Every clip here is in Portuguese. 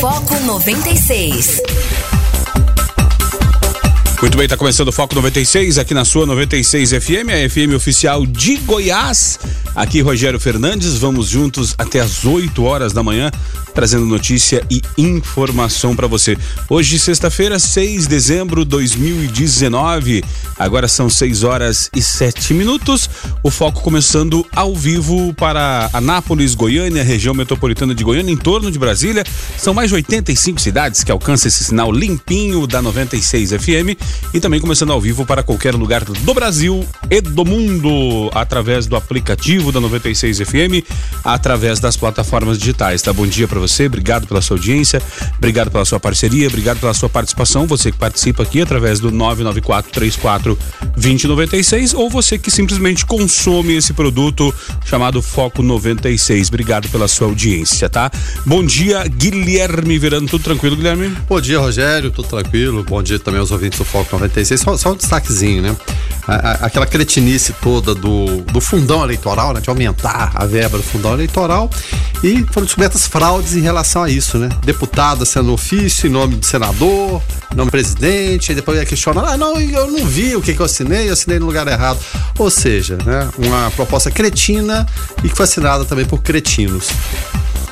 Foco 96. Muito bem, está começando o Foco 96 aqui na sua 96 FM, a FM oficial de Goiás. Aqui Rogério Fernandes, vamos juntos até as 8 horas da manhã, trazendo notícia e informação para você. Hoje, sexta-feira, 6 de dezembro de 2019. Agora são 6 horas e 7 minutos. O Foco começando ao vivo para Anápolis, Goiânia, região metropolitana de Goiânia, em torno de Brasília. São mais de 85 cidades que alcançam esse sinal limpinho da 96 FM e também começando ao vivo para qualquer lugar do Brasil e do mundo através do aplicativo da 96 FM, através das plataformas digitais. Tá? Bom dia para você, obrigado pela sua audiência, obrigado pela sua parceria, obrigado pela sua participação. Você que participa aqui através do 99434 2096 ou você que simplesmente consome esse produto chamado Foco 96. Obrigado pela sua audiência, tá? Bom dia, Guilherme Verano, tudo tranquilo, Guilherme? Bom dia, Rogério, tudo tranquilo. Bom dia também aos ouvintes do Foco 96. Só, só um destaquezinho, né? A, a, aquela cretinice toda do, do fundão eleitoral, né? De aumentar a verba do fundão eleitoral. E foram descobertas fraudes em relação a isso, né? Deputada sendo ofício em nome do senador, em nome do presidente, e depois ia questionar, ah, não, eu não vi o que, que eu assinei, eu assinei no lugar errado. Ou seja, né? Uma proposta cretina e que foi assinada também por cretinos.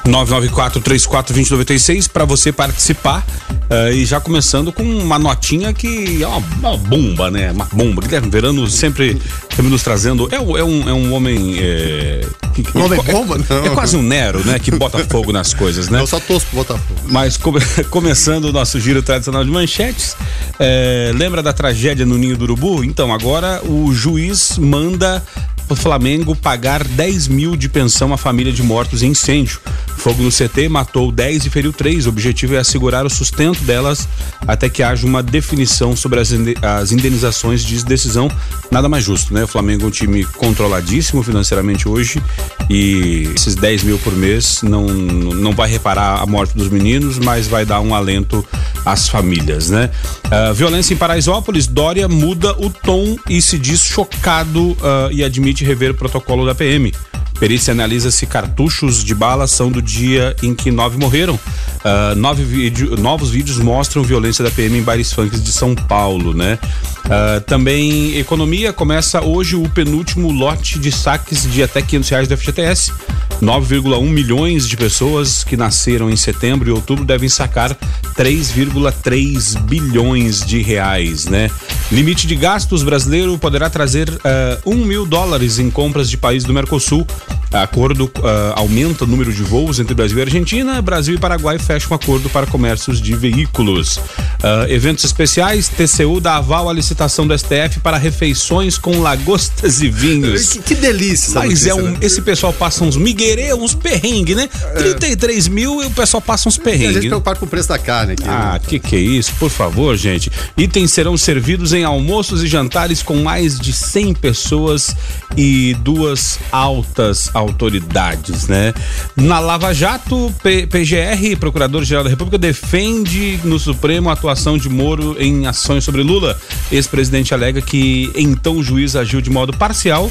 994-34-2096 para você participar. Uh, e já começando com uma notinha que é uma, uma bomba, né? Uma bomba. Guilherme Verano sempre, sempre nos trazendo. É, é, um, é um homem. É, que, um homem é, bomba, não. É quase um Nero, né? Que bota fogo nas coisas, né? Eu só torço pro Botafogo. Mas come, começando o nosso giro tradicional de manchetes. É, lembra da tragédia no Ninho do Urubu? Então, agora o juiz manda o Flamengo pagar 10 mil de pensão à família de mortos em incêndio. Fogo no CT matou 10 e feriu 3. O objetivo é assegurar o sustento delas até que haja uma definição sobre as, indenizações, diz decisão nada mais justo, né? O Flamengo é um time controladíssimo financeiramente hoje e esses 10 mil por mês não, não vai reparar a morte dos meninos, mas vai dar um alento às famílias, né? Uh, violência em Paraisópolis, Dória muda o tom e se diz chocado uh, e admite rever o protocolo da PM. Perícia analisa se cartuchos de bala são do dia em que nove morreram. Uh, nove vídeo, novos vídeos mostram violência da PM em bares funks de São Paulo, né? Uh, também economia começa hoje o penúltimo lote de saques de até 500 reais do FGTS. 9,1 milhões de pessoas que nasceram em setembro e outubro devem sacar 3,3 bilhões de reais, né? Limite de gastos brasileiro poderá trazer uh, um mil dólares em compras de países do Mercosul. Acordo uh, aumenta o número de voos entre Brasil e Argentina. Brasil e Paraguai fecham acordo para comércios de veículos. Uh, eventos especiais: TCU dá aval à licitação do STF para refeições com lagostas e vinhos. Que, que delícia, Mas notícia, é um, né? esse pessoal passa uns miguerê, uns perrengue, né? É. 33 mil e o pessoal passa uns E a perrengue. gente né? preocupado com o preço da carne aqui. Ah, né? que que é isso? Por favor, gente. Itens serão servidos em almoços e jantares com mais de 100 pessoas e duas altas autoridades, né? Na Lava Jato, P- PGR, Procurador-Geral da República, defende no Supremo a atuação de Moro em ações sobre Lula. Ex-presidente alega que então o juiz agiu de modo parcial.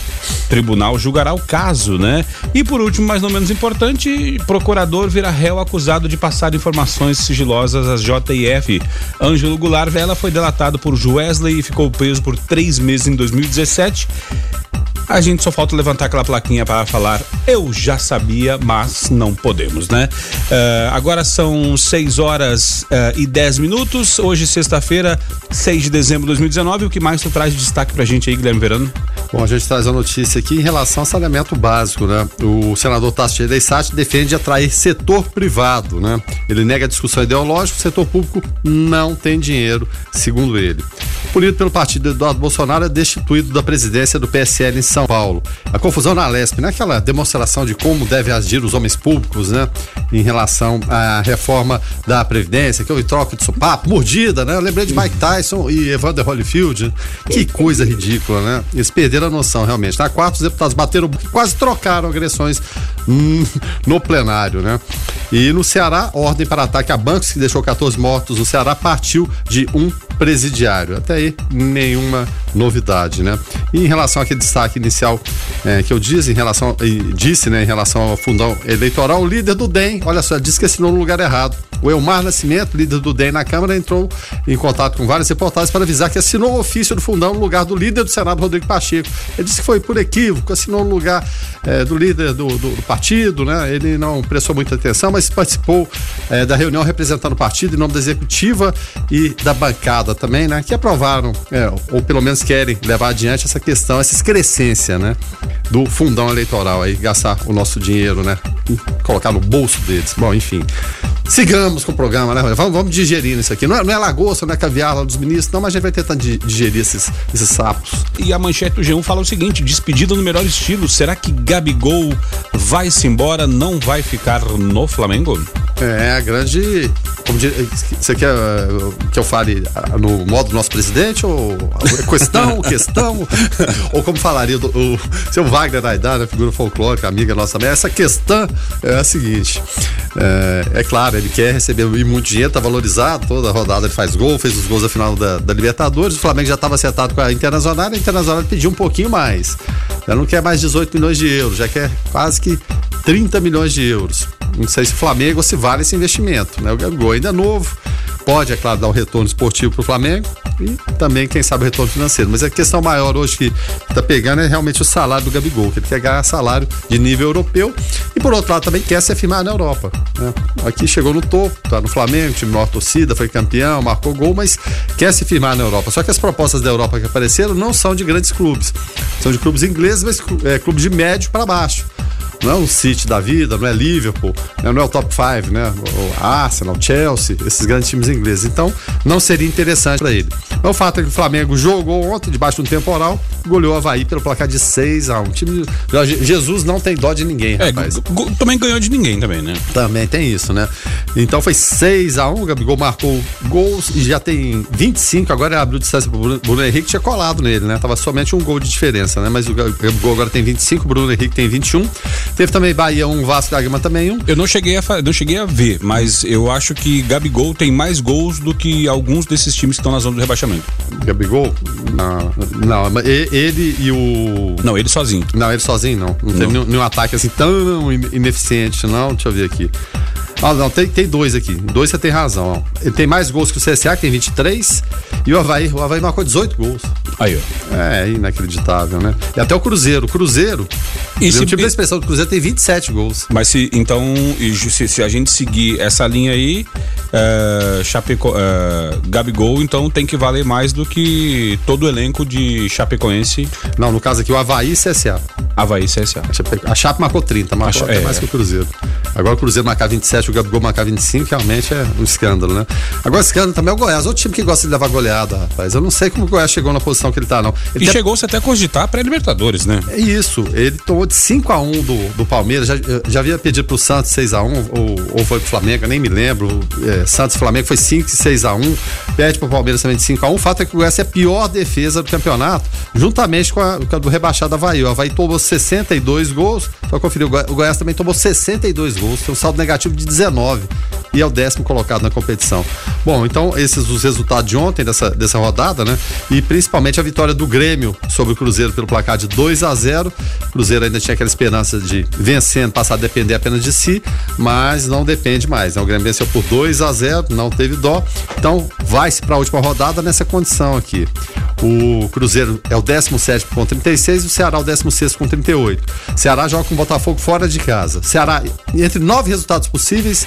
Tribunal julgará o caso, né? E por último, mas não menos importante, procurador vira réu acusado de passar informações sigilosas às JF. Ângelo Goulart Vela foi delatado por Wesley e ficou preso por três meses em 2017. A gente só falta levantar aquela plaquinha para falar eu já sabia, mas não podemos, né? Eh, agora são 6 horas eh, e 10 minutos. Hoje, sexta-feira, 6 de dezembro de 2019. O que mais tu traz de destaque pra gente aí, Guilherme Verano? Bom, a gente traz a notícia aqui em relação ao saneamento básico, né? O senador Tasso Gereissati defende atrair setor privado, né? Ele nega a discussão ideológica, o setor público não tem dinheiro, segundo ele. Punido pelo partido Eduardo Bolsonaro, é destituído da presidência do PSL em São Paulo. A confusão na Lesp, né? Aquela demonstração de como devem agir os homens públicos, né? Em relação à reforma da Previdência, que houve troca de sopapo, mordida, né? Eu lembrei de Mike Tyson e Evander Holyfield. Que coisa ridícula, né? Eles perderam a noção, realmente. Na quarta, os deputados bateram, quase trocaram agressões hum, no plenário, né? E no Ceará, ordem para ataque a bancos, que deixou 14 mortos. O Ceará partiu de um presidiário. Até aí, nenhuma novidade, né? E em relação àquele destaque inicial eh, que eu disse, em relação, disse, né, em relação ao fundão eleitoral, o líder do DEM, olha só, disse que assinou no lugar errado. O Elmar Nascimento, líder do DEM na Câmara, entrou em contato com várias reportagens para avisar que assinou o ofício do fundão no lugar do líder do Senado, Rodrigo Pacheco. Ele disse que foi por equívoco, assinou no lugar é, do líder do, do, do, partido, né? Ele não prestou muita atenção, mas participou é, da reunião representando o partido em nome da executiva e da bancada também, né? Que aprovaram, é, ou pelo menos querem levar adiante essa questão, essa excrescência, né? Do fundão eleitoral aí, gastar o nosso dinheiro, né? E colocar no bolso deles. Bom, enfim. Sigamos com o programa, né? Vamos, vamos digerir isso aqui. Não é, não é lagosta, não é caviar lá dos ministros, não, mas a gente vai tentando digerir esses, esses sapos. E a manchete do G1 fala o seguinte: despedida no melhor estilo. Será que Gabigol vai-se embora, não vai ficar no Flamengo? É, a grande. Como diz, você quer que eu fale no modo do nosso presidente? Ou questão, questão? ou como falaria do, o seu Wagner Aidar, a figura folclórica, amiga nossa também? Essa questão é a seguinte: é, é claro, ele quer receber muito dinheiro, tá valorizado, toda rodada ele faz gol, fez os gols da final da, da Libertadores, o Flamengo já estava acertado com a Internacional, a Internacional pediu um pouquinho mais. Já não quer mais 18 milhões de euros, já quer quase que 30 milhões de euros. Não sei se o Flamengo se vale esse investimento, né? O Gabigol ainda é novo, pode, é claro, dar um retorno esportivo para o Flamengo e também, quem sabe, o retorno financeiro. Mas a questão maior hoje que está pegando é realmente o salário do Gabigol, que ele quer ganhar salário de nível europeu e, por outro lado, também quer se afirmar na Europa. Né? Aqui chegou no topo, tá no Flamengo, time maior torcida, foi campeão, marcou gol, mas quer se firmar na Europa. Só que as propostas da Europa que apareceram não são de grandes clubes, são de clubes ingleses, mas é, clubes de médio para baixo não é o City da vida, não é Liverpool, né? não é o top 5, né? O Arsenal, Chelsea, esses grandes times ingleses. Então, não seria interessante para ele. Mas o fato é que o Flamengo jogou ontem, debaixo de um temporal, goleou o Havaí pelo placar de 6 a 1 time Jesus não tem dó de ninguém, é, rapaz. Também ganhou de ninguém também, né? Também tem isso, né? Então foi 6 a 1 o Gabigol marcou gols e já tem 25, agora abriu distância pro Bruno Henrique, tinha colado nele, né? Tava somente um gol de diferença, né? Mas o Gabigol agora tem 25, o Bruno Henrique tem 21. Teve também Bahia 1, Vasco da Gama também 1. Eu não cheguei, a, não cheguei a ver, mas eu acho que Gabigol tem mais gols do que alguns desses times que estão na zona do rebaixamento. Gabigol? Não, não, ele e o. Não, ele sozinho. Não, ele sozinho não. Não, não. teve nenhum, nenhum ataque assim tão ineficiente, não. Deixa eu ver aqui. Ah, não, tem, tem dois aqui. Dois você tem razão. Ó. Ele tem mais gols que o CSA, que tem 23. E o Havaí, o Havaí marcou 18 gols. Aí, ó. É, inacreditável, né? E até o Cruzeiro. O Cruzeiro. E se, o time da expressão do Cruzeiro tem 27 gols. Mas se então, se, se a gente seguir essa linha aí, é, Chapeco, é, Gabigol, então tem que valer mais do que todo o elenco de Chapecoense. Não, no caso aqui, o Havaí e CSA. Havaí e CSA. A Chape marcou 30, marcou a, até é, mais que o Cruzeiro. Agora o Cruzeiro marcar 27, o Gabigol marcar 25, realmente é um escândalo, né? Agora, escândalo também é o Goiás, outro time que gosta de levar goleada, rapaz. Eu não sei como o Goiás chegou na posição que ele tá, não. Ele e chegou-se até a cogitar pré-Libertadores, né? É isso. Ele tomou de 5 a 1 do, do Palmeiras, já, já havia pedido pro Santos 6 a 1 ou, ou foi pro Flamengo, nem me lembro. É, Santos e Flamengo foi 5 e 6 a 1 pede pro Palmeiras também de 5 a 1 O fato é que o Goiás é a pior defesa do campeonato, juntamente com a, com a do rebaixado Havaí. O Havaí tomou 62 gols, só conferir, o Goiás também tomou 62 gols, tem um saldo negativo de 19 e é o décimo colocado na competição. Bom, então esses os resultados de ontem dessa, dessa rodada, né? E principalmente a vitória do Grêmio sobre o Cruzeiro pelo placar de 2 a 0. O Cruzeiro ainda tinha aquela esperança de vencendo, passar a depender apenas de si, mas não depende mais. Né? O Grêmio venceu por 2 a 0, não teve dó. Então vai-se para a última rodada nessa condição aqui. O Cruzeiro é o 17 com 36 e o Ceará o 16 com 38. O Ceará joga com o Botafogo fora de casa. Ceará, entre nove resultados possíveis, this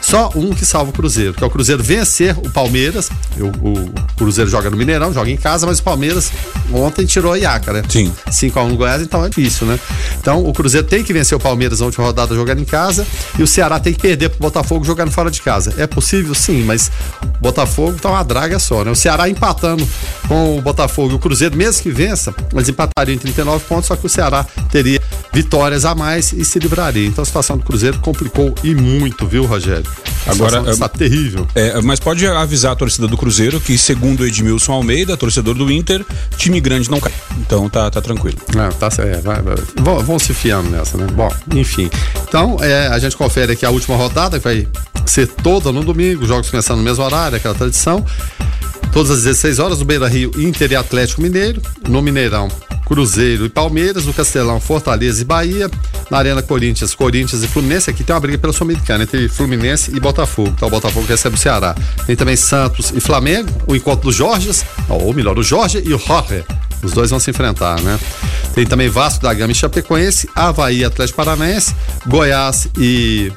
só um que salva o Cruzeiro, que é o Cruzeiro vencer o Palmeiras. O, o Cruzeiro joga no Mineirão, joga em casa, mas o Palmeiras ontem tirou a Iaca, né? Sim. 5x1 no Goiás, então é difícil, né? Então o Cruzeiro tem que vencer o Palmeiras na última rodada jogando em casa e o Ceará tem que perder pro Botafogo jogando fora de casa. É possível? Sim, mas o Botafogo tá uma draga só, né? O Ceará empatando com o Botafogo e o Cruzeiro, mesmo que vença, eles empatariam em 39 pontos, só que o Ceará teria vitórias a mais e se livraria. Então a situação do Cruzeiro complicou e muito, viu, Rogério? Agora está terrível. É, mas pode avisar a torcida do Cruzeiro que, segundo Edmilson Almeida, torcedor do Inter, time grande não cai. Então tá, tá tranquilo. É, tá, é, vai, vai. Vão, se fiando nessa, né? Bom, enfim. Então, é, a gente confere aqui a última rodada, que vai ser toda no domingo, jogos começando no mesmo horário, aquela tradição. Todas as 16 horas, no Beira Rio, Inter e Atlético Mineiro. No Mineirão, Cruzeiro e Palmeiras, no Castelão, Fortaleza e Bahia, na Arena Corinthians, Corinthians e Fluminense. Aqui tem uma briga pela Sul-Americana entre Fluminense e Botafogo. Então o Botafogo recebe o Ceará. Tem também Santos e Flamengo, o encontro dos Jorges, ou melhor, o Jorge e o Jorge. Os dois vão se enfrentar, né? Tem também Vasco da Gama e Chapecoense, Havaí Atlético Paranaense, Goiás e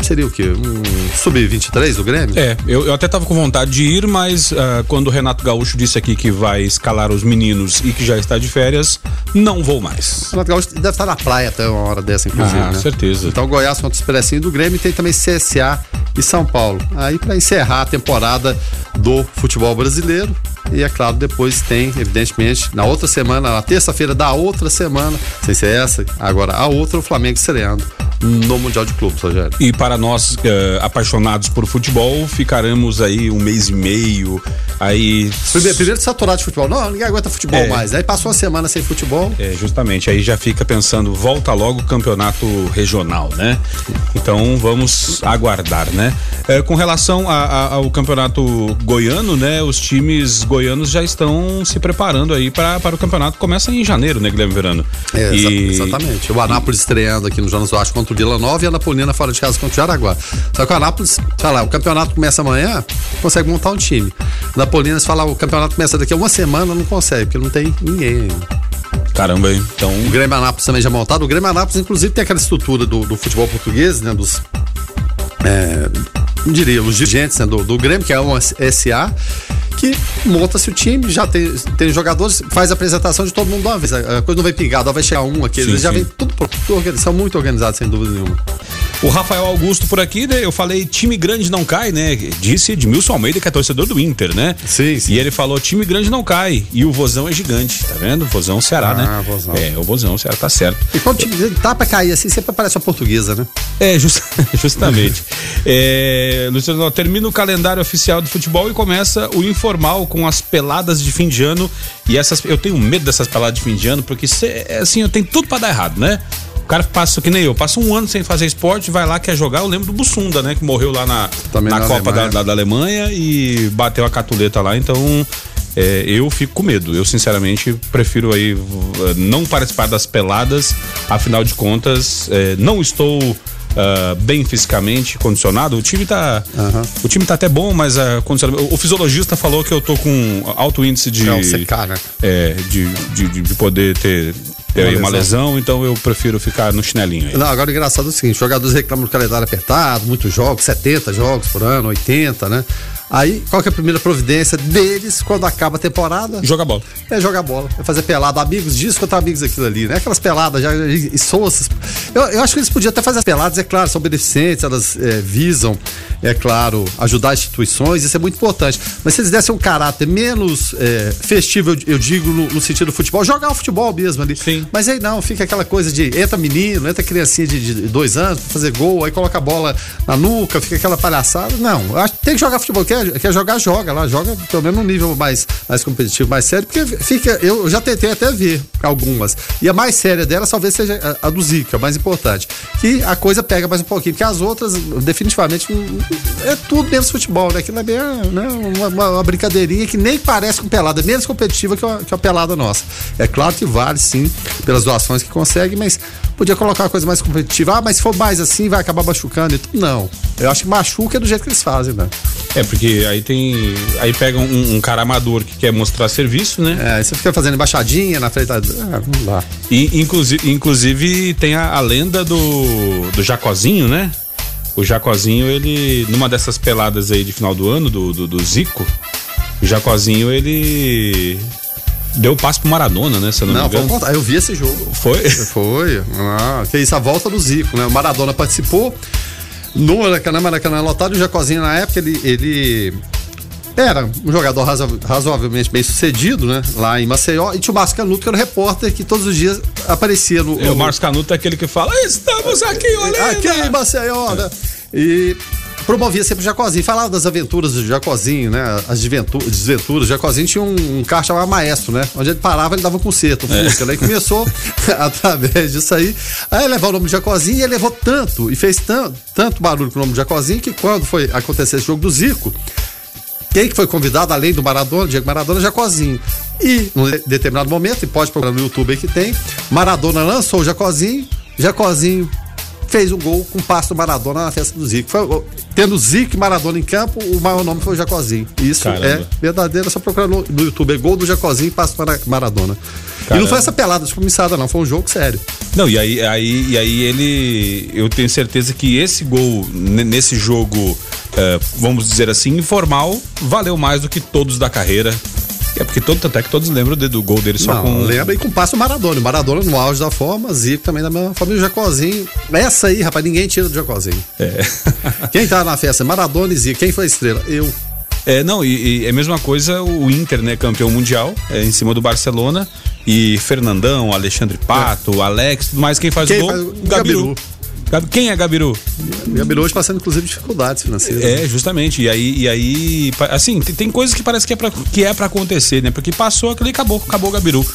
seria o quê? Um sub-23 do Grêmio? É, eu, eu até tava com vontade de ir, mas uh, quando o Renato Gaúcho disse aqui que vai escalar os meninos e que já está de férias, não vou mais. O Renato Gaúcho deve estar na praia até uma hora dessa, inclusive, ah, né? certeza. Então Goiás contra o Expressinho do Grêmio e tem também CSA e São Paulo. Aí para encerrar a temporada do futebol brasileiro, e é claro, depois tem, evidentemente, na outra semana, na terça-feira da outra semana, sem ser essa, agora a outra, o Flamengo estreando no Mundial de Clubes, Rogério. E para nós uh, apaixonados por futebol, ficaremos aí um mês e meio. Aí. Primeiro, primeiro saturado de futebol. Não, ninguém aguenta futebol é. mais. Aí passou uma semana sem futebol. É, justamente. Aí já fica pensando, volta logo o campeonato regional, né? Então vamos aguardar, né? É, com relação a, a, ao campeonato goiano, né? Os times goianos já estão se preparando aí para, para o campeonato. Começa em janeiro, né, Guilherme Verano? É, e... exatamente. O Anápolis estreando aqui no Jonas Vasco contra o Vila Nova e a Napolina fora de casa contra o Jaraguá. Só que o Anápolis, sei lá, o campeonato começa amanhã, consegue montar um time. Napolina, se falar, o campeonato começa daqui a uma semana, não consegue, porque não tem ninguém ainda. Caramba, hein? Então. O Grêmio Anápolis também já montado. O Grêmio Anápolis, inclusive, tem aquela estrutura do, do futebol português, né? Dos. É, não diria, os dirigentes né, do, do Grêmio, que é um SA que monta-se o time, já tem, tem jogadores, faz a apresentação de todo mundo de uma vez. A coisa não vai pingado, vai chegar um aqui, sim, eles já vem tudo, tudo são muito organizados, sem dúvida nenhuma. O Rafael Augusto por aqui, né? Eu falei time grande não cai, né? Disse Edmilson Almeida, que é torcedor do Inter, né? Sim, sim. E ele falou time grande não cai. E o Vozão é gigante, tá vendo? Vozão Ceará, ah, né? Vozão. É, o Vozão Ceará tá certo. E quando o time tá pra cair assim, sempre parece uma portuguesa, né? É, just, justamente. é, Luciano, termina o calendário oficial do futebol e começa o informal com as peladas de fim de ano. E essas, eu tenho medo dessas peladas de fim de ano, porque cê, assim, eu tenho tudo para dar errado, né? O cara passa, que nem eu, passa um ano sem fazer esporte, vai lá, quer jogar. Eu lembro do Bussunda, né? Que morreu lá na, na, na Copa da, da, da, Alemanha e bateu a catuleta lá. Então, é, eu fico com medo. Eu, sinceramente, prefiro aí não participar das peladas. Afinal de contas, é, não estou. Uh, bem fisicamente condicionado. O time tá. Uhum. O time tá até bom, mas uh, o fisiologista falou que eu tô com alto índice de. É o CK, né? É, de, de, de poder ter ter uma, uma lesão. lesão. então eu prefiro ficar no chinelinho aí. Não, agora o engraçado é o seguinte: jogadores reclamam do calendário apertado, muitos jogos, 70 jogos por ano, 80, né? Aí, qual que é a primeira providência deles quando acaba a temporada? Jogar bola. É jogar bola. É fazer pelada. Amigos disso contra amigos aquilo ali, né? Aquelas peladas já e soças. Eu, eu acho que eles podiam até fazer as peladas, é claro, são beneficentes, elas é, visam, é claro, ajudar instituições, isso é muito importante. Mas se eles dessem um caráter menos é, festivo, eu, eu digo, no, no, sentido do futebol, jogar o futebol mesmo ali. Sim. Mas aí não, fica aquela coisa de entra menino, entra criancinha de, de dois anos pra fazer gol, aí coloca a bola na nuca, fica aquela palhaçada. Não, eu acho que tem que jogar futebol. Quer quer, quer jogar, joga lá, joga pelo menos num nível mais, mais competitivo, mais sério, porque fica. Eu já tentei até ver algumas. E a mais séria delas talvez seja a, a do Zico, a mais importante. Que a coisa pega mais um pouquinho, porque as outras, definitivamente, é tudo menos futebol, né? Aquilo é bem né? uma, uma, uma, brincadeirinha que nem parece com pelada, é menos competitiva que a, que a pelada nossa. É claro que vale sim pelas doações que consegue, mas podia colocar uma coisa mais competitiva. Ah, mas se for mais assim, vai acabar machucando e tudo. Não. Eu acho que machuca é do jeito que eles fazem, né? É, porque aí tem. Aí pega um, um, cara amador que quer mostrar serviço, né? É, aí você fica fazendo embaixadinha na frente. Ah, vamos lá. E, inclusive, inclusive tem a, a lenda do, do Jacozinho, né? O Jacozinho, ele, numa dessas peladas aí de final do ano, do, do, do Zico, o Jacozinho, ele deu passo pro Maradona, né? Se não, não me engano. eu vi esse jogo. Foi? Foi. Ah, que isso, a volta do Zico, né? O Maradona participou no Maracanã, Maracanã lotado, o Jacozinho na época, ele, ele era um jogador razoavelmente bem sucedido, né? Lá em Maceió. E tinha o Márcio Canuto, que era o repórter que todos os dias aparecia no. É, o Márcio Canuto é aquele que fala: Estamos aqui, olha! Aqui em Maceió, né? E promovia sempre o Jacozinho. Falava das aventuras do Jacozinho, né? As desventuras. O Jacozinho tinha um, um carro chamado Maestro, né? Onde ele parava, ele dava um concerto, um Fusca. É. Né? E começou, através disso aí, a levar o nome de Jacozinho e ele levou tanto, e fez tanto, tanto barulho com o nome de Jacozinho, que quando foi acontecer esse jogo do Zico, Quem que foi convidado, além do Maradona, Diego Maradona, Jacozinho. E, num determinado momento, e pode procurar no YouTube aí que tem, Maradona lançou o Jacozinho, Jacozinho fez um gol com o passo do Maradona na festa do Zico. Foi, tendo Zico e Maradona em campo, o maior nome foi o Jacozinho. Isso Caramba. é verdadeiro, é só procurar no, no, YouTube. É gol do Jacozinho e passo do Maradona. Caramba. E não foi essa pelada descomissada, não, foi um jogo sério. Não, e aí, aí, e aí ele. Eu tenho certeza que esse gol nesse jogo, é, vamos dizer assim, informal, valeu mais do que todos da carreira é porque todo, até que todos lembram do, gol dele só Não, com. Lembra e com passo Maradona. Maradona no auge da forma, Zico também da mesma forma. E o Jacozinho. Essa aí, rapaz, ninguém tira do Jacozinho. É. Quem tá na festa? Maradona e Zico. Quem foi a estrela? Eu. É, não, e, e é a mesma coisa o Inter, né? Campeão mundial, é, em cima do Barcelona. E Fernandão, Alexandre Pato, é. Alex, tudo mais. Quem faz quem o gol? Faz, Gabiru. Gabiru. Quem é Gabiru? Gabiru hoje passando, inclusive, dificuldades financeiras. É, justamente. E aí, e aí assim, tem coisas que parece que é pra, que é pra acontecer, né? Porque passou aquilo e acabou, acabou o Gabiru.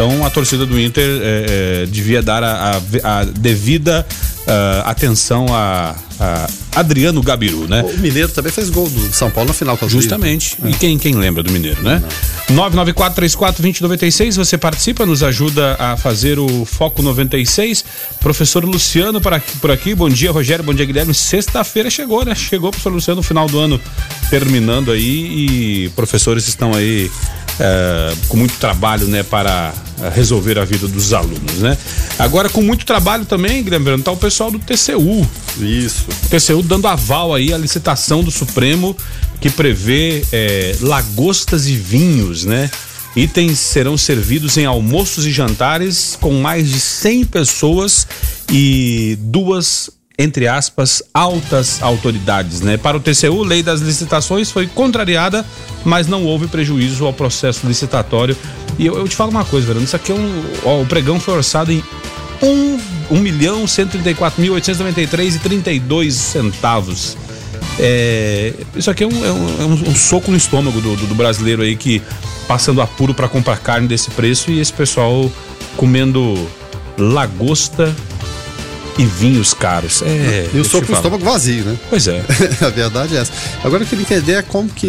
Então a torcida do Inter é, é, devia dar a, a, a devida uh, atenção a, a, Adriano Gabiru, né? O Mineiro também fez gol do São Paulo no final. Justamente. É. E quem, quem lembra do Mineiro, né? 994-34-2096, você participa, nos ajuda a fazer o Foco 96. Professor Luciano por aqui, por aqui. bom dia Rogério, bom dia Guilherme. Sexta-feira chegou, né? Chegou professor Luciano no final do ano terminando aí e professores estão aí é, com muito trabalho, né, para resolver a vida dos alunos, né? Agora com muito trabalho também, lembrando, tá o pessoal do TCU. Isso. TCU dando aval aí à licitação do Supremo que prevê é, lagostas e vinhos, né? Itens serão servidos em almoços e jantares com mais de 100 pessoas e duas entre aspas, altas autoridades, né? Para o TCU, lei das licitações foi contrariada, mas não houve prejuízo ao processo licitatório. E eu, eu te falo uma coisa, Verano, isso aqui é um. Ó, o pregão foi orçado em 1, 1 milhão 134 mil 893 e 32 centavos. É, isso aqui é, um, é um, é um, soco no estômago do, do, do brasileiro aí que passando apuro para comprar carne desse preço e esse pessoal comendo lagosta e vinhos caros. É, e o soco no estômago vazio, né? Pois é. a verdade é essa. Agora eu queria entender é como que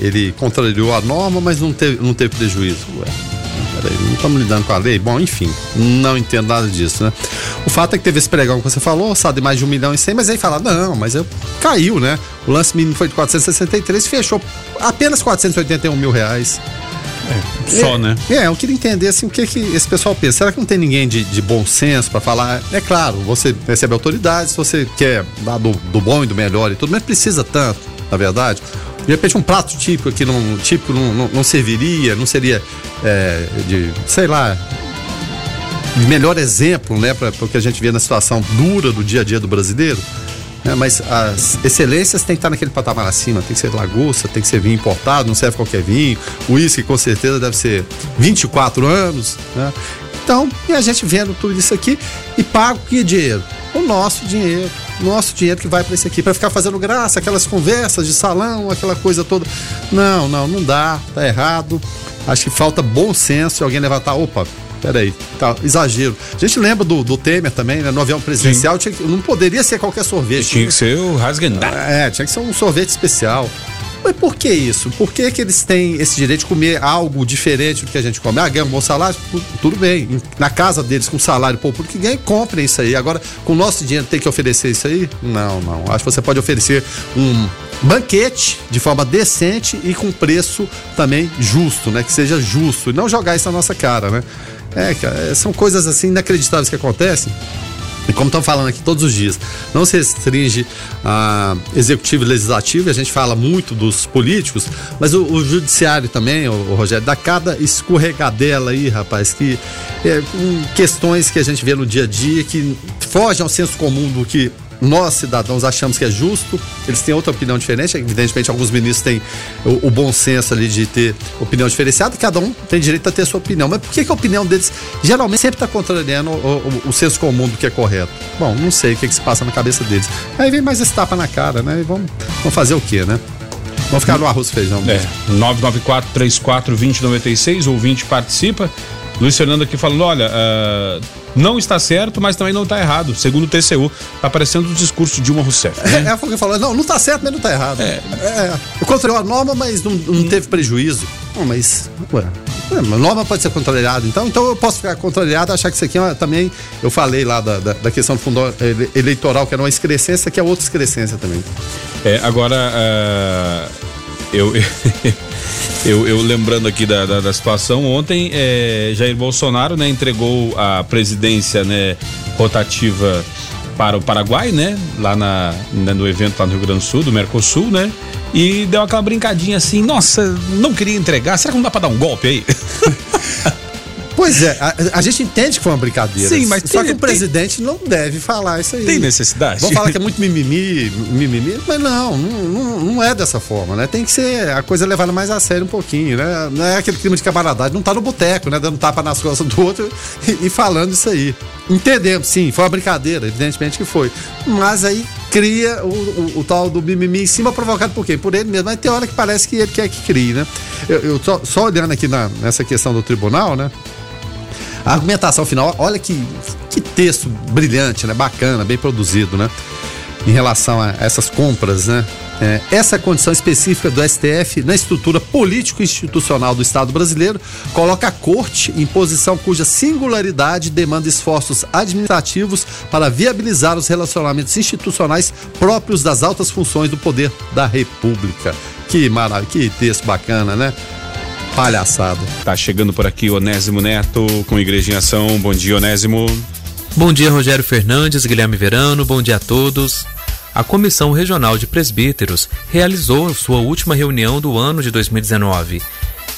ele contrariou a norma, mas não teve, não teve prejuízo. Ué. Peraí, não estamos lidando com a lei? Bom, enfim, não entendo nada disso, né? O fato é que teve esse pregão que você falou, sabe, mais de um milhão e cem, mas aí fala, não, mas eu, caiu, né? O lance mínimo foi de 463 fechou apenas 481 mil reais. É, só, é, né? É, eu queria entender assim, o que, que esse pessoal pensa. Será que não tem ninguém de, de bom senso para falar? É claro, você recebe autoridades, você quer dar do, do bom e do melhor e tudo, mas precisa tanto, na verdade. De repente um prato típico que não, típico não, não, não serviria, não seria é, de, sei lá, melhor exemplo, né, para o que a gente vê na situação dura do dia a dia do brasileiro. Né? Mas as excelências tem que estar naquele patamar acima, tem que ser lagosta, tem que ser vinho importado, não serve qualquer vinho. O uísque com certeza deve ser 24 anos. Né? Então, e a gente vendo tudo isso aqui e paga o que dinheiro? O nosso dinheiro. Nosso dinheiro que vai para isso aqui, para ficar fazendo graça, aquelas conversas de salão, aquela coisa toda. Não, não, não dá, tá errado. Acho que falta bom senso e alguém levantar, opa, peraí, tá, exagero. A gente lembra do, do Temer também, né? No avião presidencial, tinha, não poderia ser qualquer sorvete. Tinha que ser o Rasgendar. É, tinha que ser um sorvete especial. Mas por que isso? Por que, que eles têm esse direito de comer algo diferente do que a gente come? Ah, ganha um bom salário? Tudo bem. Na casa deles, com salário pouco, que ganha, comprem isso aí. Agora, com o nosso dinheiro, tem que oferecer isso aí? Não, não. Acho que você pode oferecer um banquete de forma decente e com preço também justo, né? Que seja justo. E não jogar isso na nossa cara, né? É, cara, são coisas assim inacreditáveis que acontecem. E como estão falando aqui todos os dias, não se restringe a executivo e legislativo, a gente fala muito dos políticos, mas o, o judiciário também, o, o, Rogério, dá cada escorregadela aí, rapaz, que é, questões que a gente vê no dia a dia que fogem ao senso comum do que nós, cidadãos, achamos que é justo, eles têm outra opinião diferente. Evidentemente, alguns ministros têm o, o bom senso ali de ter opinião diferenciada, cada um tem direito a ter sua opinião. Mas por que, que a opinião deles geralmente sempre está contrariando o, o, o, senso comum do que é correto? Bom, não sei o que, que se passa na cabeça deles. Aí vem mais esse tapa na cara, né? E vamos, vamos fazer o quê, né? Vamos ficar no arroz e feijão. É, 994 34 2096, ouvinte participa. Luiz Fernando aqui falando: olha, uh, Não está certo, mas também não está errado. Segundo o TCU, está parecendo o discurso de Dilma Rousseff. Né? É, é que falou, não, não está certo, mas não está errado. É. É, contrariou a norma, mas não, não teve prejuízo. Não, mas, ué, é, a norma pode ser contrariada, então, então eu posso ficar contrariado achar que isso aqui é também, eu falei lá da, da, da questão do fundo eleitoral, que era uma excrescência, que é outra excrescência também. É, agora, uh, eu, eu, eu, lembrando aqui da, da, da situação, ontem é, Jair Bolsonaro né, entregou a presidência né, rotativa para o Paraguai, né? Lá na, né, no evento lá no Rio Grande do Sul, do Mercosul, né? E deu aquela brincadinha assim, nossa, não queria entregar, será que não dá pra dar um golpe aí? Pois é, a, a, gente entende que foi uma brincadeira. Sim, mas Só tem, que o presidente tem, não deve falar isso aí. Tem necessidade? Vamos falar que é muito mimimi, mimimi, mas não, não, não é dessa forma, né? Tem que ser a coisa levada mais a sério um pouquinho, né? Não é aquele clima de camaradagem, não tá no boteco, né? Dando tapa nas costas do outro e, e falando isso aí. Entendemos, sim, foi uma brincadeira, evidentemente que foi. Mas aí cria o, o, o, tal do mimimi em cima provocado por quê? Por ele mesmo. Mas tem hora que parece que ele quer que crie, né? Eu, eu só, só olhando aqui na, nessa questão do tribunal, né? A argumentação final, olha que, que texto brilhante, né? Bacana, bem produzido, né? Em relação a essas compras, né? É, essa condição específica do STF na estrutura político-institucional do Estado brasileiro coloca a Corte em posição cuja singularidade demanda esforços administrativos para viabilizar os relacionamentos institucionais próprios das altas funções do poder da República. Que maravilha, que texto bacana, né? Palhaçada. Tá chegando por aqui Onésimo Neto com Igreja em Ação. Bom dia, Onésimo. Bom dia, Rogério Fernandes, Guilherme Verano. Bom dia a todos. A Comissão Regional de Presbíteros realizou sua última reunião do ano de 2019.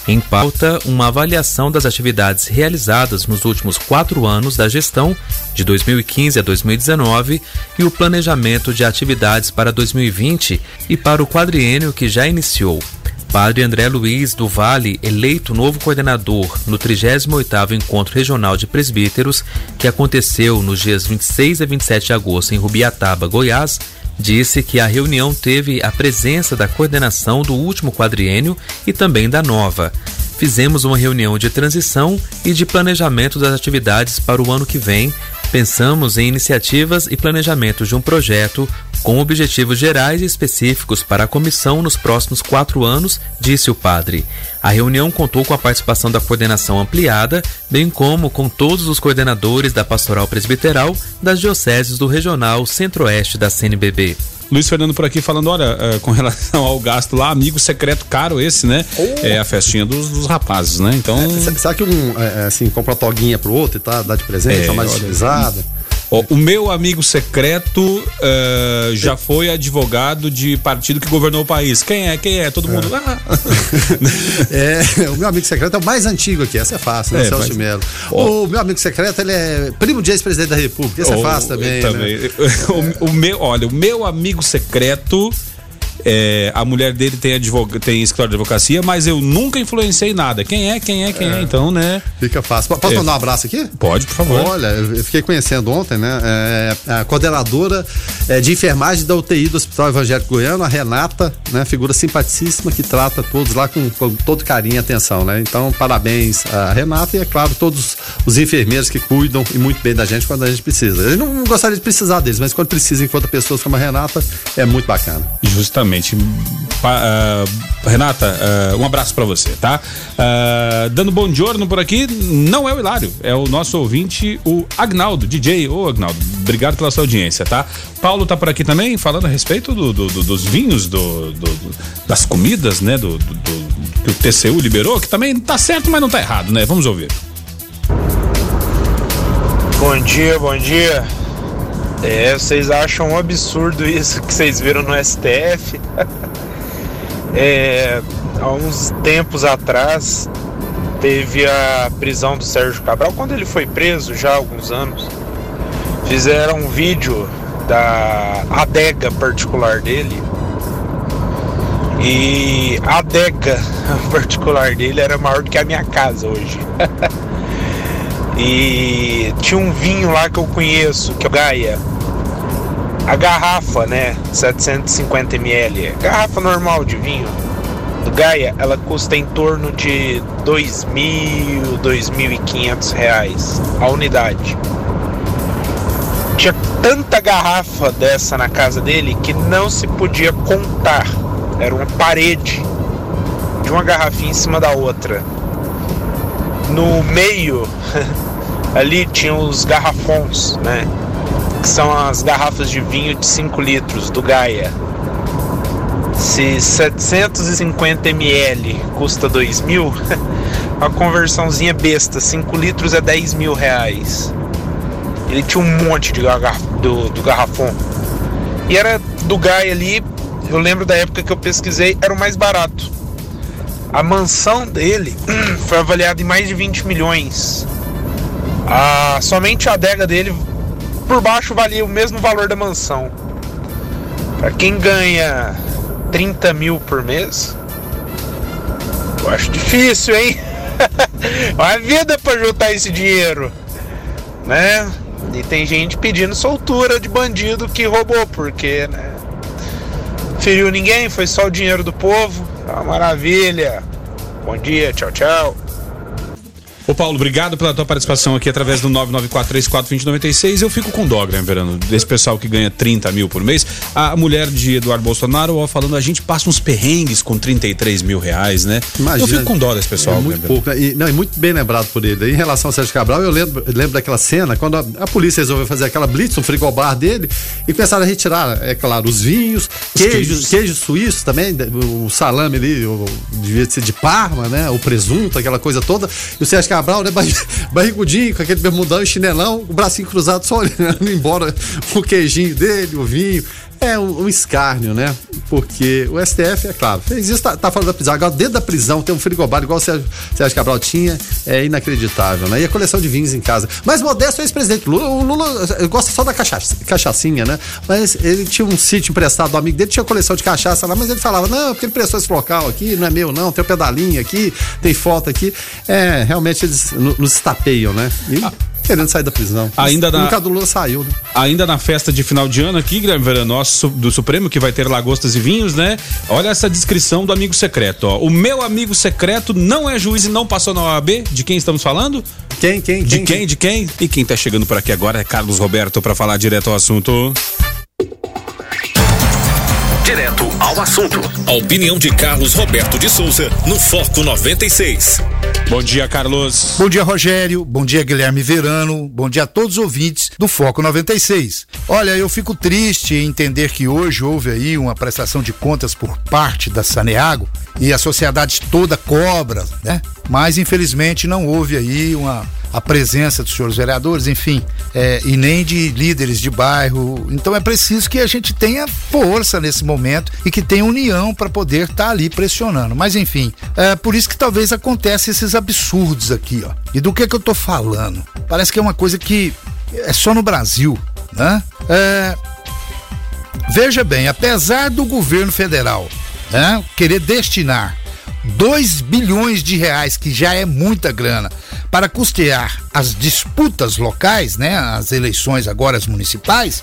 Em pauta, uma avaliação das atividades realizadas nos últimos quatro anos da gestão, de 2015 a 2019, e o planejamento de atividades para 2020 e para o quadriênio que já iniciou. Padre André Luiz do Vale, eleito novo coordenador no 38º Encontro Regional de Presbíteros, que aconteceu nos dias 26 a 27 de agosto em Rubiataba, Goiás, disse que a reunião teve a presença da coordenação do último quadriênio e também da nova. Fizemos uma reunião de transição e de planejamento das atividades para o ano que vem, Pensamos em iniciativas e planejamento de um projeto com objetivos gerais e específicos para a comissão nos próximos quatro anos, disse o padre. A reunião contou com a participação da coordenação ampliada, bem como com todos os coordenadores da pastoral presbiteral das dioceses do Regional Centro-Oeste da CNBB. Luiz Fernando por aqui falando, olha, uh, com relação ao gasto lá, amigo secreto caro esse, né? Oh. É a festinha dos, dos rapazes, né? Então. É, será que um, é, é, assim, compra uma toguinha pro outro e tá, dá de presente, é, tá mais utilizada? O meu amigo secreto uh, já foi advogado de partido que governou o país. Quem é? Quem é? Todo mundo. É. Ah. é, o meu amigo secreto é o mais antigo aqui. Essa é fácil, né? É, Celso Melo. Oh. O meu amigo secreto, ele é primo de ex-presidente da República. Essa oh, é fácil também. também. Né? o, o meu, olha, o meu amigo secreto é, a mulher dele tem, tem escritório de advocacia, mas eu nunca influenciei nada. Quem é, quem é, quem é, é então, né? Fica fácil. Posso é. mandar um abraço aqui? Pode, por favor. Olha, eu fiquei conhecendo ontem, né? É, a coordenadora é, de enfermagem da UTI do Hospital Evangélico Goiano, a Renata, né? Figura simpaticíssima que trata todos lá com, com todo carinho e atenção, né? Então, parabéns a Renata e, é claro, todos os enfermeiros que cuidam e muito bem da gente quando a gente precisa. Eu não gostaria de precisar deles, mas quando precisa, enquanto pessoas como a Renata, é muito bacana. Justamente Exatamente. Uh, Renata, uh, um abraço para você, tá? Uh, dando bom giorno por aqui, não é o Hilário, é o nosso ouvinte, o Agnaldo, DJ. Ô, Agnaldo, obrigado pela sua audiência, tá? Paulo tá por aqui também, falando a respeito do, do, do, dos vinhos, das comidas, né? Do, que o TCU liberou, que também tá certo, mas não tá errado, né? Vamos ouvir. Bom dia, bom dia. É, vocês acham um absurdo isso que vocês viram no STF? é, há uns tempos atrás teve a prisão do Sérgio Cabral, quando ele foi preso já há alguns anos. Fizeram um vídeo da adega particular dele. E a adega particular dele era maior do que a minha casa hoje. e tinha um vinho lá que eu conheço, que é o Gaia a garrafa, né, 750 ml, garrafa normal de vinho, do Gaia, ela custa em torno de dois mil, dois mil e quinhentos reais a unidade. Tinha tanta garrafa dessa na casa dele que não se podia contar. Era uma parede de uma garrafinha em cima da outra. No meio ali tinha os garrafões, né? Que são as garrafas de vinho de 5 litros do Gaia. Se 750 ml custa 2 mil, a conversãozinha besta, 5 litros é 10 mil reais. Ele tinha um monte de garraf do, do garrafão. E era do Gaia ali, eu lembro da época que eu pesquisei, era o mais barato. A mansão dele foi avaliada em mais de 20 milhões. A, somente a adega dele por baixo valia o mesmo valor da mansão. Para quem ganha 30 mil por mês, eu acho difícil, hein? Uma vida para juntar esse dinheiro, né? E tem gente pedindo soltura de bandido que roubou, porque, né? Feriu ninguém, foi só o dinheiro do povo. Uma maravilha. Bom dia, tchau, tchau. Ô Paulo, obrigado pela tua participação aqui através do 994342096. Eu fico com dó, Graham Verano, desse pessoal que ganha 30 mil por mês. A mulher de Eduardo Bolsonaro ó, falando, a gente passa uns perrengues com 33 mil reais, né? Imagina, eu fico com dó desse pessoal. É muito pouco. E, não, e muito bem lembrado por ele. Em relação ao Sérgio Cabral, eu lembro, lembro daquela cena quando a, a polícia resolveu fazer aquela blitz no frigobar dele e começaram a retirar, é claro, os vinhos, Os queijos, queijos. queijo suíço também, o salame ali, o, devia ser de Parma, né? O presunto, aquela coisa toda. E o Sérgio Cabral, né? barri- Barrigudinho, com aquele bermudão e chinelão, o bracinho cruzado, só olhando embora o queijinho dele, o vinho. É um, um escárnio, né? Porque o STF, é claro, fez isso, tá, tá da prisão. Agora, dentro da prisão, tem um frigobar igual o Sérgio, Sérgio Cabral tinha, é inacreditável, né? E a coleção de vinhos em casa. Mas modesto é ex-presidente Lula. O Lula gosta só da cachaça, cachaçinha, né? Mas ele tinha um sítio emprestado do amigo dele, tinha coleção de cachaça lá, mas ele falava: não, porque ele prestou esse local aqui, não é meu, não, tem o pedalinho aqui, tem foto aqui. É, realmente eles no- nos tapeiam, né? E querendo sair da prisão. Ainda na- caso do Lula saiu, né? Ainda na festa de final de ano aqui, Guilherme Verano, nosso do Supremo, que vai ter lagostas e vinhos, né? Olha essa descrição do amigo secreto, ó. O meu amigo secreto não é juiz e não passou na OAB. De quem estamos falando? Quem, quem, De quem? De quem? E quem tá chegando por aqui agora é Carlos Roberto para falar direto ao assunto. Direto ao assunto. A opinião de Carlos Roberto de Souza no Foco 96. Bom dia, Carlos. Bom dia, Rogério. Bom dia, Guilherme Verano. Bom dia a todos os ouvintes do Foco 96. Olha, eu fico triste em entender que hoje houve aí uma prestação de contas por parte da Saneago e a sociedade toda cobra, né? Mas infelizmente não houve aí uma a presença dos senhores vereadores, enfim, é, e nem de líderes de bairro. Então é preciso que a gente tenha força nesse momento e que tenha união para poder estar ali pressionando. Mas enfim, é por isso que talvez aconteça esses absurdos aqui, ó. E do que que eu tô falando? Parece que é uma coisa que é só no Brasil, né? É, Veja bem, apesar do governo federal né, querer destinar 2 bilhões de reais, que já é muita grana, para custear as disputas locais, né, as eleições agora as municipais,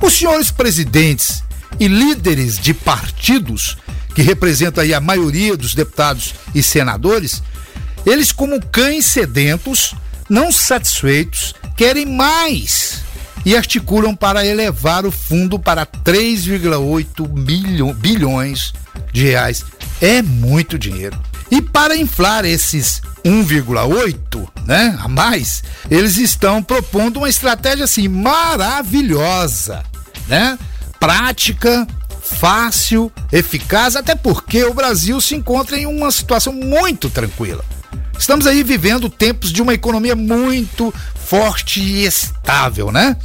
os senhores presidentes e líderes de partidos que representam aí a maioria dos deputados e senadores, eles como cães sedentos, não satisfeitos, querem mais e articulam para elevar o fundo para 3,8 bilhão- bilhões de reais. É muito dinheiro. E para inflar esses 1,8, né, a mais, eles estão propondo uma estratégia assim maravilhosa, né? Prática, fácil, eficaz, até porque o Brasil se encontra em uma situação muito tranquila. Estamos aí vivendo tempos de uma economia muito forte e estável, né?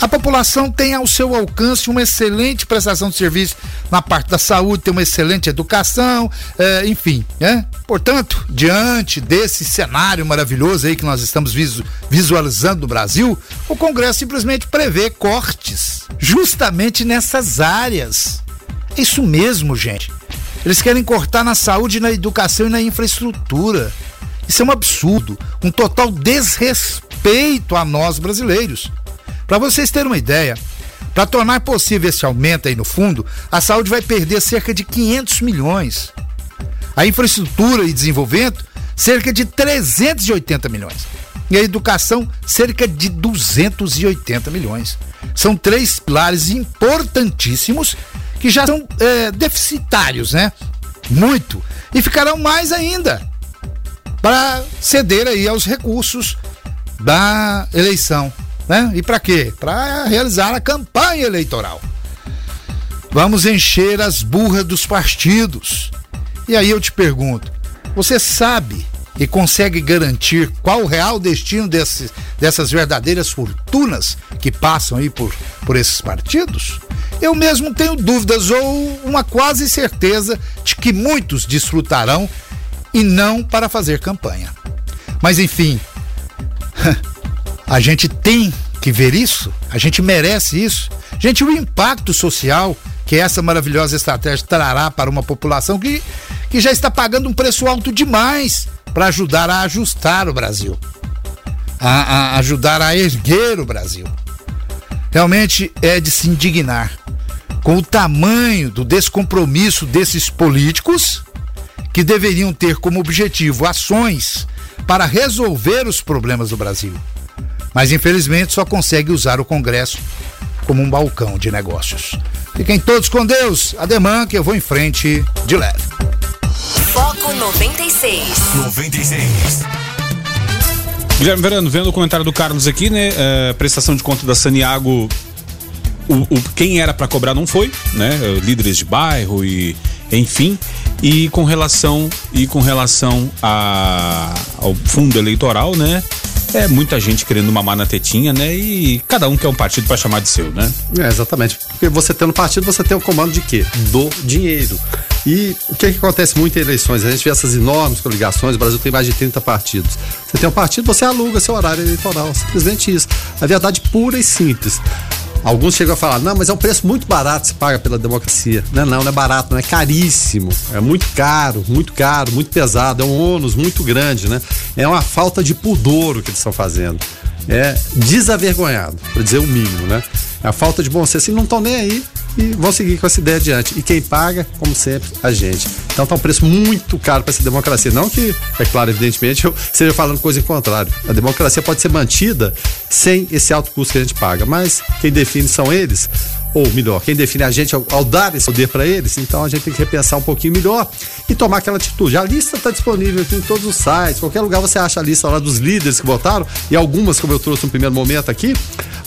A população tem ao seu alcance uma excelente prestação de serviço na parte da saúde, tem uma excelente educação, eh, enfim, né? Portanto, diante desse cenário maravilhoso aí que nós estamos visu- visualizando no Brasil, o Congresso simplesmente prevê cortes justamente nessas áreas. É Isso mesmo, gente. Eles querem cortar na saúde, na educação e na infraestrutura. Isso é um absurdo, um total desrespeito a nós brasileiros. Para vocês terem uma ideia, para tornar possível esse aumento aí no fundo, a saúde vai perder cerca de 500 milhões. A infraestrutura e desenvolvimento, cerca de 380 milhões. E a educação, cerca de 280 milhões. São três pilares importantíssimos que já são é, deficitários, né? Muito. E ficarão mais ainda para ceder aí aos recursos da eleição, né? E para quê? Para realizar a campanha eleitoral. Vamos encher as burras dos partidos. E aí eu te pergunto, você sabe e consegue garantir qual o real destino desses, dessas verdadeiras fortunas que passam aí por, por esses partidos? Eu mesmo tenho dúvidas ou uma quase certeza de que muitos desfrutarão e não para fazer campanha. Mas enfim, a gente tem que ver isso, a gente merece isso. Gente, o impacto social que essa maravilhosa estratégia trará para uma população que, que já está pagando um preço alto demais para ajudar a ajustar o Brasil, a, a ajudar a erguer o Brasil. Realmente é de se indignar com o tamanho do descompromisso desses políticos que deveriam ter como objetivo ações para resolver os problemas do Brasil. Mas infelizmente só consegue usar o Congresso como um balcão de negócios. Fiquem todos com Deus. Ademã que eu vou em frente de leve. Foco 96. 96. Guilherme Verano, vendo o comentário do Carlos aqui, né? É, prestação de conta da Saniago, o, o quem era para cobrar não foi, né? Líderes de bairro e enfim. E com relação e com relação a, ao fundo eleitoral, né? É muita gente querendo mamar na tetinha, né? E cada um quer um partido para chamar de seu, né? É, exatamente. Porque você tendo partido, você tem o comando de quê? Do dinheiro. E o que, que acontece muito em eleições? A gente vê essas enormes coligações, o Brasil tem mais de 30 partidos. Você tem um partido, você aluga seu horário eleitoral. Simplesmente isso. A verdade pura e simples. Alguns chegam a falar, não, mas é um preço muito barato se paga pela democracia. Não, não, não é barato, não é caríssimo. É muito caro, muito caro, muito pesado, é um ônus muito grande, né? É uma falta de pudor o que eles estão fazendo. É desavergonhado, para dizer o mínimo, né? É a falta de bom senso. E não estão nem aí e vão seguir com essa ideia adiante. E quem paga, como sempre, a gente. Então tá um preço muito caro para essa democracia. Não que, é claro, evidentemente, eu seja falando coisa em contrário. A democracia pode ser mantida sem esse alto custo que a gente paga, mas quem define são eles ou melhor, quem define a gente ao, ao dar esse poder para eles, então a gente tem que repensar um pouquinho melhor e tomar aquela atitude. A lista está disponível aqui em todos os sites, qualquer lugar você acha a lista lá dos líderes que votaram e algumas, como eu trouxe no primeiro momento aqui,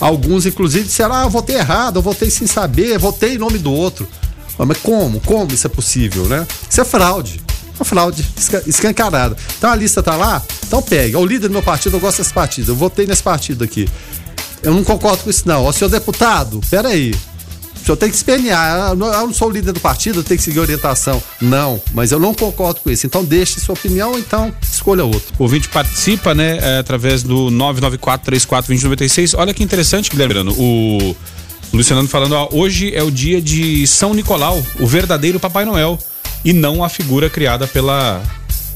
alguns inclusive disseram: ah, eu votei errado, eu votei sem saber, votei em nome do outro. Mas como? Como isso é possível, né? Isso é fraude uma fraude escancarada. Então a lista tá lá, então pega. O líder do meu partido, eu gosto desse partido, eu votei nesse partido aqui. Eu não concordo com isso, não. Ó, senhor deputado, peraí. Senhor tem que espernear. Eu não sou o líder do partido, eu tenho que seguir orientação. Não, mas eu não concordo com isso. Então deixe sua opinião, então escolha outro. O ouvinte participa, né, é, através do 994-34-2096. Olha que interessante, Guilherme. O Luciano falando, ó, hoje é o dia de São Nicolau, o verdadeiro Papai Noel, e não a figura criada pela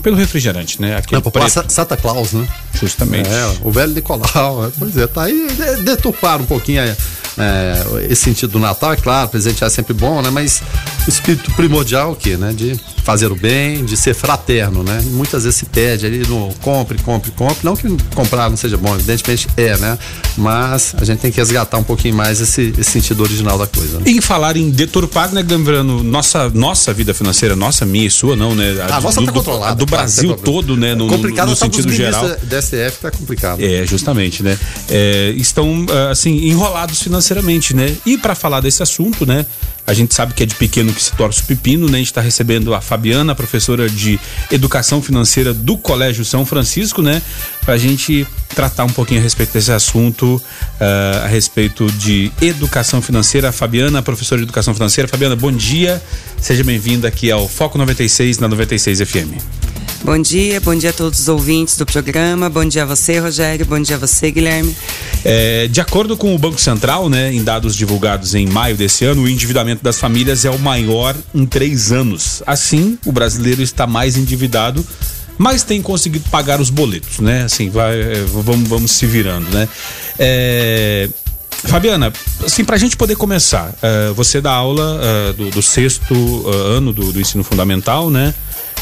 pelo refrigerante, né? Aquele não. Santa Claus, né? Justamente. É, o velho Nicolau, pois é, tá aí, deturparam um pouquinho a, é, esse sentido do Natal, é claro, presentear é sempre bom, né? Mas o espírito primordial o quê, né? De fazer o bem, de ser fraterno, né? Muitas vezes se pede ali no compre, compre, compre. Não que comprar não seja bom, evidentemente é, né? Mas a gente tem que resgatar um pouquinho mais esse, esse sentido original da coisa. Né? Em falar em deturpar, né, lembrando, nossa, nossa vida financeira, nossa, minha e sua, não, né? A, a nossa do, tá controlada. Do, do claro, Brasil todo, né? No, complicado no, no tá sentido geral. Da STF tá complicado. É, justamente, né? É, estão, ah, assim, enrolados financeiramente, né? E para falar desse assunto, né? A gente sabe que é de pequeno que se torce o pepino, né? A gente está recebendo a Fabiana, professora de Educação Financeira do Colégio São Francisco, né? Para a gente tratar um pouquinho a respeito desse assunto, uh, a respeito de educação financeira. Fabiana, professora de Educação Financeira. Fabiana, bom dia. Seja bem-vinda aqui ao Foco 96 na 96 FM. Bom dia, bom dia a todos os ouvintes do programa. Bom dia a você, Rogério. Bom dia a você, Guilherme. É, de acordo com o Banco Central, né, em dados divulgados em maio desse ano, o endividamento das famílias é o maior em três anos. Assim, o brasileiro está mais endividado mas tem conseguido pagar os boletos, né? Assim, vai, é, vamos, vamos se virando, né? É, Fabiana, assim, para a gente poder começar, uh, você dá aula uh, do, do, sexto uh, ano do, do, ensino fundamental, né?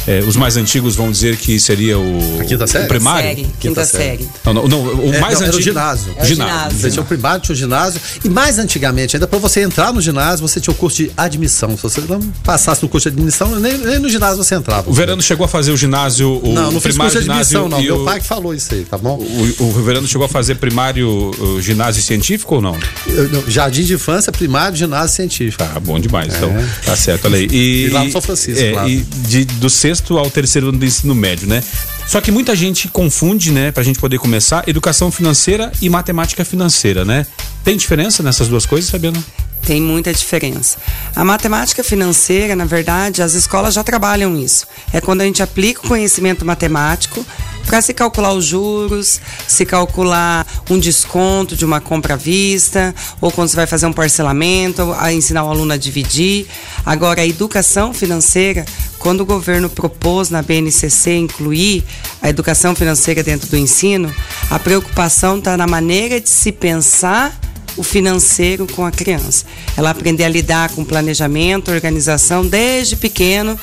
É, os mais antigos vão dizer que seria o, A quinta série? o primário. Série, quinta, série. Não, não, não, o É, mais não, era antigo. o ginásio. É o ginásio. Você tinha o primário, tinha o ginásio. E mais antigamente, ainda para você entrar no ginásio, você tinha o curso de admissão. Se você não passasse no curso de admissão, nem, nem no ginásio você entrava. O Verano chegou a fazer o ginásio, o, não, não o fiz curso de admissão, não. Meu o, pai que falou isso aí, tá bom? o, o Verano chegou a fazer primário o ginásio científico ou não? Eu- não, Jardim de infância, primário, ginásio científico. Tá bom demais, então tá certo, olha aí. E, E lá no São Francisco, é, claro. E de- do sexto ao terceiro ano do ensino médio, né? Só que muita gente confunde, né, pra gente poder começar, educação financeira e matemática financeira, né? Tem diferença nessas duas coisas, Fabiana? Tem muita diferença. A matemática financeira, na verdade, as escolas já trabalham isso. É quando a gente aplica o conhecimento matemático para se calcular os juros, se calcular um desconto de uma compra à vista, ou quando você vai fazer um parcelamento, a ensinar o aluno a dividir. Agora, a educação financeira, quando o governo propôs na BNCC incluir a educação financeira dentro do ensino, a preocupação está na maneira de se pensar o financeiro com a criança. Ela aprender a lidar com planejamento, organização desde pequeno,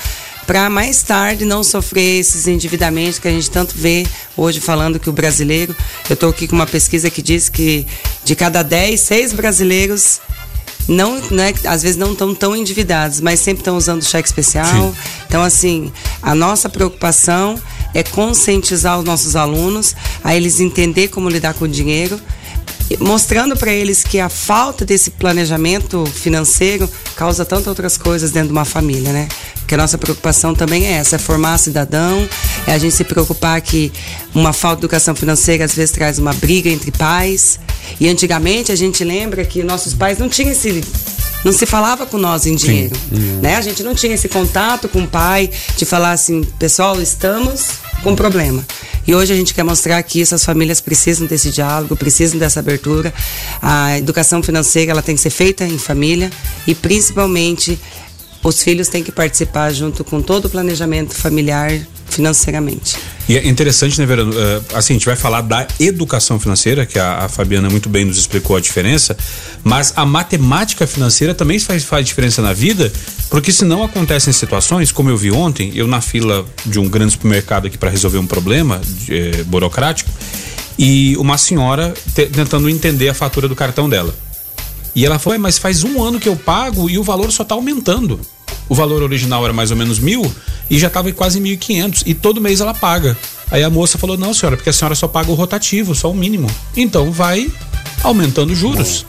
para mais tarde não sofrer esses endividamentos que a gente tanto vê hoje falando que o brasileiro. Eu estou aqui com uma pesquisa que diz que de cada 10, 6 brasileiros não, né, às vezes não estão tão endividados, mas sempre estão usando cheque especial. Então, assim, a nossa preocupação é conscientizar os nossos alunos a eles entender como lidar com o dinheiro, mostrando para eles que a falta desse planejamento financeiro causa tantas outras coisas dentro de uma família, né? Porque a nossa preocupação também é essa, é formar cidadão, é a gente se preocupar que uma falta de educação financeira às vezes traz uma briga entre pais. E antigamente a gente lembra que nossos pais não tinham esse não se falava com nós em dinheiro, né? A gente não tinha esse contato com o pai de falar assim, pessoal, estamos com problema. E hoje a gente quer mostrar que essas famílias precisam desse diálogo, precisam dessa abertura. A educação financeira ela tem que ser feita em família e principalmente os filhos têm que participar junto com todo o planejamento familiar financeiramente. E é interessante, né, Verano? eh, assim, a gente vai falar da educação financeira, que a, Fabiana muito bem nos explicou a diferença, mas a matemática financeira também faz, faz diferença na vida, porque senão acontecem situações, como eu vi ontem, eu na fila de um grande supermercado aqui para resolver um problema de, eh, burocrático, e uma senhora te- tentando entender a fatura do cartão dela. E ela falou, "Ué, mas faz um ano que eu pago e o valor só tá aumentando. O valor original era mais ou menos mil e já tava em quase mil e quinhentos e todo mês ela paga. Aí a moça falou, não senhora, porque a senhora só paga o rotativo, só o mínimo. Então vai aumentando os juros.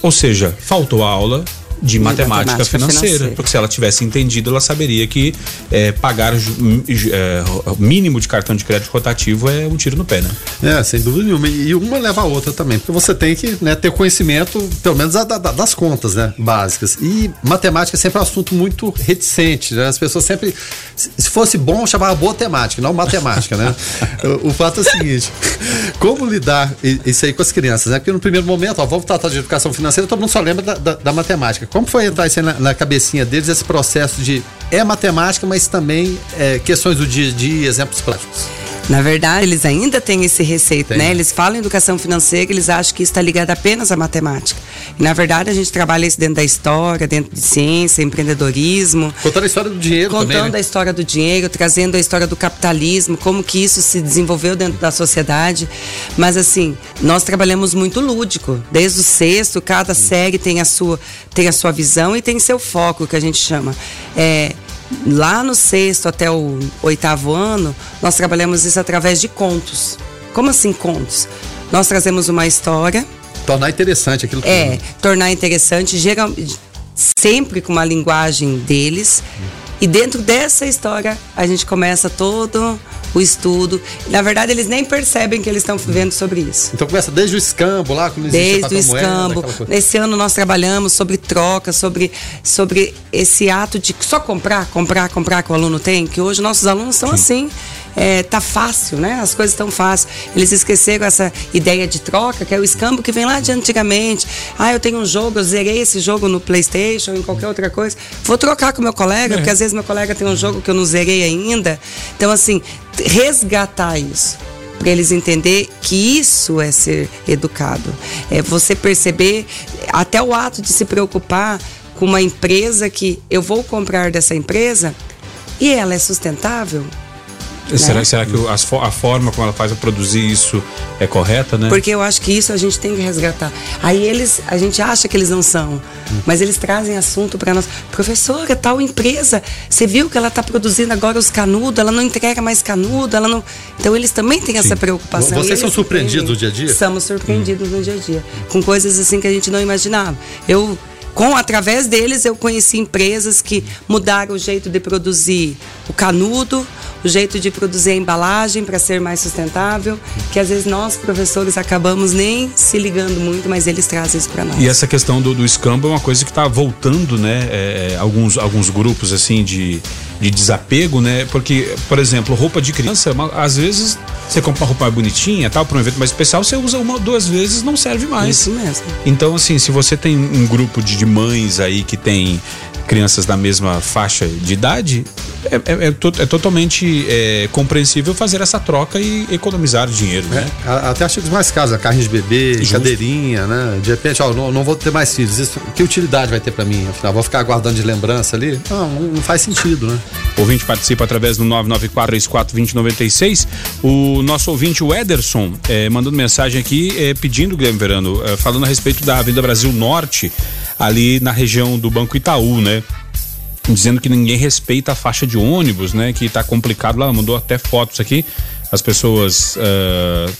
Ou seja, faltou a aula de matemática, matemática financeira, financeira. Porque se ela tivesse entendido, ela saberia que eh, pagar eh, o mínimo de cartão de crédito rotativo é um tiro no pé, né? É, sem dúvida nenhuma. E uma leva a outra também, porque você tem que né, ter conhecimento, pelo menos da- da- das contas, né, básicas. E matemática é sempre um assunto muito reticente, né? As pessoas sempre, se se fosse bom, chamava boa temática, não matemática, né? o, o fato é o seguinte, como lidar isso aí com as crianças, né? Porque no primeiro momento, ó, vamos tratar de educação financeira, todo mundo só lembra da, da- da matemática. Como foi entrar isso aí na, na cabecinha deles, esse processo de, é matemática, mas também é, questões do dia a dia, exemplos práticos? Na verdade, eles ainda têm esse receito, né? Eles falam em educação financeira, eles acham que está ligado apenas à matemática. E, na verdade, a gente trabalha isso dentro da história, dentro de ciência, empreendedorismo. Contando a história do dinheiro Contando também, né? a história do dinheiro, trazendo a história do capitalismo, como que isso se desenvolveu dentro da sociedade. Mas assim, nós trabalhamos muito lúdico. Desde o sexto, cada série tem a sua, tem a sua visão e tem seu foco, que a gente chama. É, lá no sexto até o oitavo ano, nós trabalhamos isso através de contos. Como assim contos? Nós trazemos uma história, Tornar interessante aquilo que é, tornar interessante, geral, sempre com uma linguagem deles. E dentro dessa história, a gente começa todo o estudo. Na verdade, eles nem percebem que eles estão vivendo sobre isso. Então começa desde o escambo lá, quando Desde o escambo. Nesse ano nós trabalhamos sobre troca, sobre, sobre esse ato de só comprar, comprar, comprar que o aluno tem, que hoje nossos alunos são assim. É, tá fácil, né? As coisas estão fáceis. Eles esqueceram essa ideia de troca, que é o escambo que vem lá de antigamente. Ah, eu tenho um jogo, eu zerei esse jogo no Playstation, em qualquer outra coisa. Vou trocar com meu colega, porque às vezes meu colega tem um jogo que eu não zerei ainda. Então, assim, resgatar isso para eles entender que isso é ser educado. É você perceber até o ato de se preocupar com uma empresa que eu vou comprar dessa empresa e ela é sustentável, Será, né? será que fo- a forma como ela faz para produzir isso é correta, né? Porque eu acho que isso a gente tem que resgatar. Aí eles, a gente acha que eles não são, mas eles trazem assunto para nós. Professora, tal empresa, você viu que ela está produzindo agora os canudos, ela não entrega mais canudo, ela não. Então eles também têm essa preocupação. Vocês eles são surpreendidos no dia a dia? Somos surpreendidos no dia a dia, com coisas assim que a gente não imaginava. Eu com através deles eu conheci empresas que mudaram o jeito de produzir o canudo, o jeito de produzir a embalagem para ser mais sustentável, que às vezes nós professores acabamos nem se ligando muito, mas eles trazem isso para nós. E essa questão do, do escambo é uma coisa que está voltando, né? É, alguns, alguns grupos assim de, de desapego, né? Porque, por exemplo, roupa de criança, às vezes você compra uma roupa mais bonitinha, tal, para um evento mais especial, você usa uma ou duas vezes, não serve mais. Isso mesmo. Então, assim, se você tem um grupo de, de mães aí que tem crianças da mesma faixa de idade, é, é- é to- é totalmente é, compreensível fazer essa troca e economizar dinheiro, né? A- Até artigos mais caros, a carrinho de bebê, Justo. cadeirinha, né? De repente, ó, não, não vou ter mais filhos. Isso, que utilidade vai ter pra mim? Afinal, vou ficar guardando de lembrança ali? Não, não, faz sentido, né? O ouvinte participa através do 994-34-2096. O nosso ouvinte, o Ederson, eh, mandando mensagem aqui pedindo, Guilherme Verano, falando a respeito da Avenida Brasil Norte, ali na região do Banco Itaú, né? Dizendo que ninguém respeita a faixa de ônibus, né? Que tá complicado lá, mandou até fotos aqui. As pessoas eh,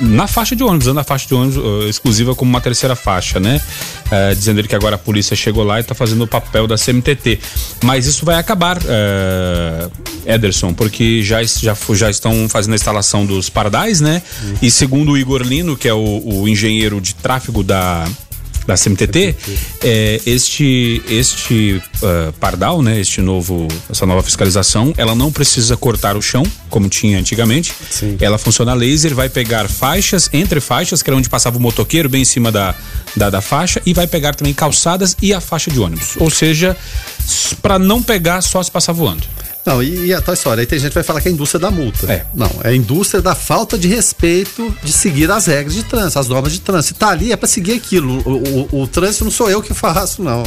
na faixa de ônibus, usando a faixa de ônibus eh, exclusiva como uma terceira faixa, né? Eh, dizendo ele que agora a polícia chegou lá e tá fazendo o papel da CMTT. Mas isso vai acabar, Ederson, porque já, já, já estão fazendo a instalação dos pardais, né? E segundo o Igor Lino, que é o, o engenheiro de tráfego da, da CMTT, é, este este ah, pardal, né, este novo essa nova fiscalização, ela não precisa cortar o chão como tinha antigamente. Sim. Ela funciona a laser, vai pegar faixas entre faixas, que era onde passava o motoqueiro bem em cima da, da, da faixa e vai pegar também calçadas e a faixa de ônibus. Ou seja, para não pegar só se passar voando. Não, e, e a tal história, aí tem gente que vai falar que é a indústria da multa. É. Não, é a indústria da falta de respeito de seguir as regras de trânsito, as normas de trânsito. Tá ali é pra seguir aquilo. O, o- o trânsito não sou eu que faço, não.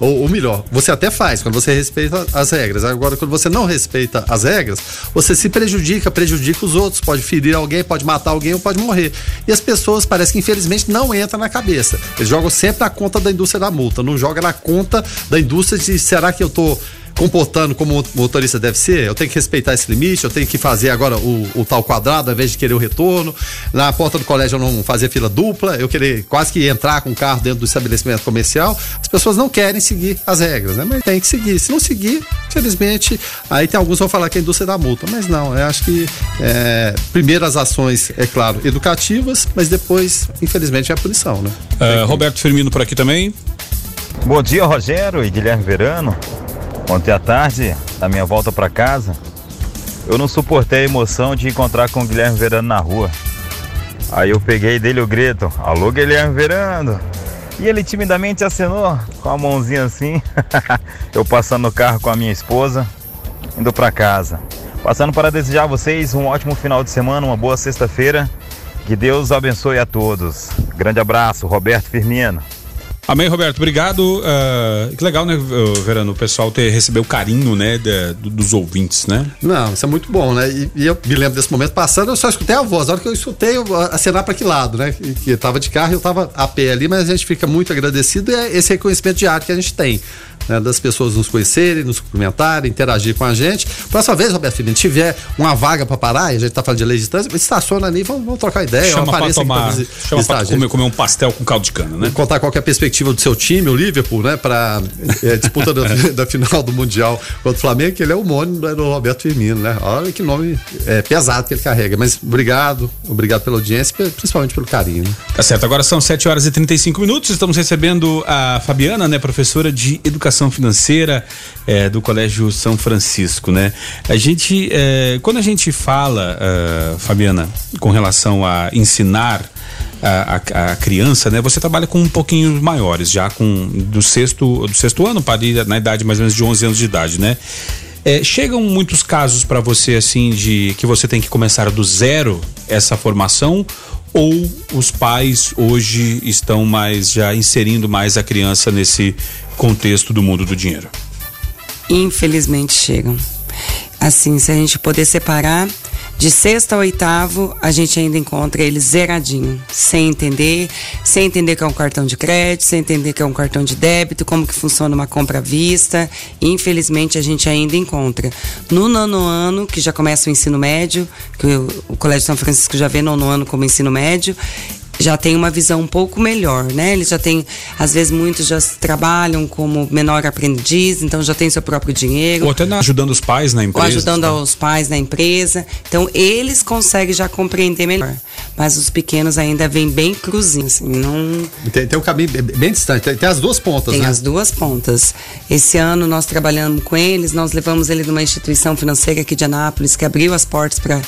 Ou, ou melhor, você até faz quando você respeita as regras. Agora, quando você não respeita as regras, você se prejudica, prejudica os outros, pode ferir alguém, pode matar alguém ou pode morrer. E as pessoas parece que infelizmente não entra na cabeça. Eles jogam sempre na conta da indústria da multa, não joga na conta da indústria de será que eu tô comportando como o motorista deve ser, eu tenho que respeitar esse limite, eu tenho que fazer agora o, o tal quadrado ao invés de querer o retorno. Na porta do colégio eu não fazer fila dupla, eu querer quase que entrar com o carro dentro do estabelecimento comercial. As pessoas não querem seguir as regras, né? Mas tem que seguir. Se não seguir, infelizmente, aí tem alguns que vão falar que é a indústria da multa. Mas não, eu acho que é, primeiro as ações, é claro, educativas, mas depois, infelizmente, é a punição, né? Ah, Roberto Firmino por aqui também. Bom dia, Rogério e Guilherme Verano. Ontem à tarde, na minha volta para casa, eu não suportei a emoção de encontrar com o Guilherme Verano na rua. Aí eu peguei dele o grito: Alô, Guilherme Verano! E ele timidamente acenou com a mãozinha assim. eu passando no carro com a minha esposa, indo para casa. Passando para desejar a vocês um ótimo final de semana, uma boa sexta-feira. Que Deus abençoe a todos. Grande abraço, Roberto Firmino. Amém, Roberto. Obrigado. Ah, que legal, né, Verano? O pessoal ter receber o carinho, né, do- dos ouvintes, né? Não, isso é muito bom, né? E, e eu me lembro desse momento passando, eu só escutei a voz. A hora que eu escutei, eu acenar para que lado, né? Que, que tava de carro eu tava a pé ali, mas a gente fica muito agradecido e é esse reconhecimento diário que a gente tem. Né? Das pessoas nos conhecerem, nos cumprimentarem, interagir com a gente. Próxima vez, Roberto Firmino, tiver uma vaga para parar, e a gente tá falando de lei de trânsito, estaciona ali, vamos, vamos trocar ideia. chama pra aqui tomar, visi- chama pra comer, comer um pastel com caldo de cana, né? contar qual é a perspectiva do seu time, o Liverpool, né, para disputa da, da final do Mundial contra o Flamengo, que ele é o homônimo do Roberto Firmino, né? Olha que nome é, pesado que ele carrega. Mas obrigado, obrigado pela audiência, principalmente pelo carinho. né? Tá certo, agora são 7 horas e 35 minutos. Estamos recebendo a Fabiana, né, professora de Educação Financeira eh, do Colégio São Francisco, né? A gente, eh, quando a gente fala, ah, Fabiana, com relação a ensinar a, a- a criança, né? Você trabalha com um pouquinho maiores, já com do sexto, do sexto ano para ir na idade mais ou menos de 11 anos de idade, né? É, chegam muitos casos para você assim de que você tem que começar do zero essa formação ou os pais hoje estão mais já inserindo mais a criança nesse contexto do mundo do dinheiro? Infelizmente chegam. assim, se a gente poder separar, de sexta a oitavo, a gente ainda encontra ele zeradinho, sem entender, sem entender que é um cartão de crédito, sem entender que é um cartão de débito, como que funciona uma compra à vista. Infelizmente, a gente ainda encontra. No nono ano, que já começa o ensino médio, que o, Colégio São Francisco já vê nono ano como ensino médio, já tem uma visão um pouco melhor, né? Eles já têm, às vezes muitos já trabalham como menor aprendiz, então já tem seu próprio dinheiro. Ou até na, ajudando os pais na empresa. Ou ajudando tá? os pais na empresa. Então eles conseguem já compreender melhor. Mas os pequenos ainda vêm bem cruzinhos, assim, não... Tem, tem um caminho bem distante, tem, tem as duas pontas, tem né? as duas pontas. Esse ano nós trabalhamos com eles, nós levamos ele numa instituição financeira aqui de Anápolis, que abriu as portas para...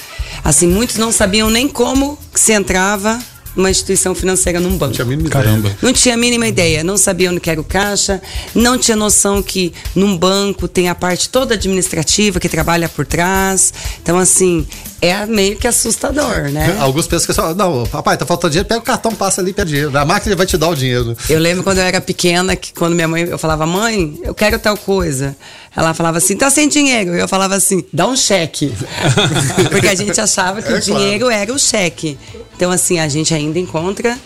Assim, muitos não sabiam nem como se entrava uma instituição financeira num banco. Não tinha a mínima Caramba. ideia. Não tinha a mínima ideia, não sabia onde era o caixa, não tinha noção que num banco tem a parte toda administrativa que trabalha por trás. Então, assim, é meio que assustador, né? Alguns pensam que só, não, papai, tá faltando dinheiro, pega o cartão, passa ali, pede dinheiro. A máquina vai te dar o dinheiro. Eu lembro quando eu era pequena, que quando minha mãe, eu falava, mãe, eu quero tal coisa. Ela falava assim, tá sem dinheiro. Eu falava assim, dá um cheque. Porque a gente achava que É o dinheiro era o cheque. Então, assim, a gente ainda encontra,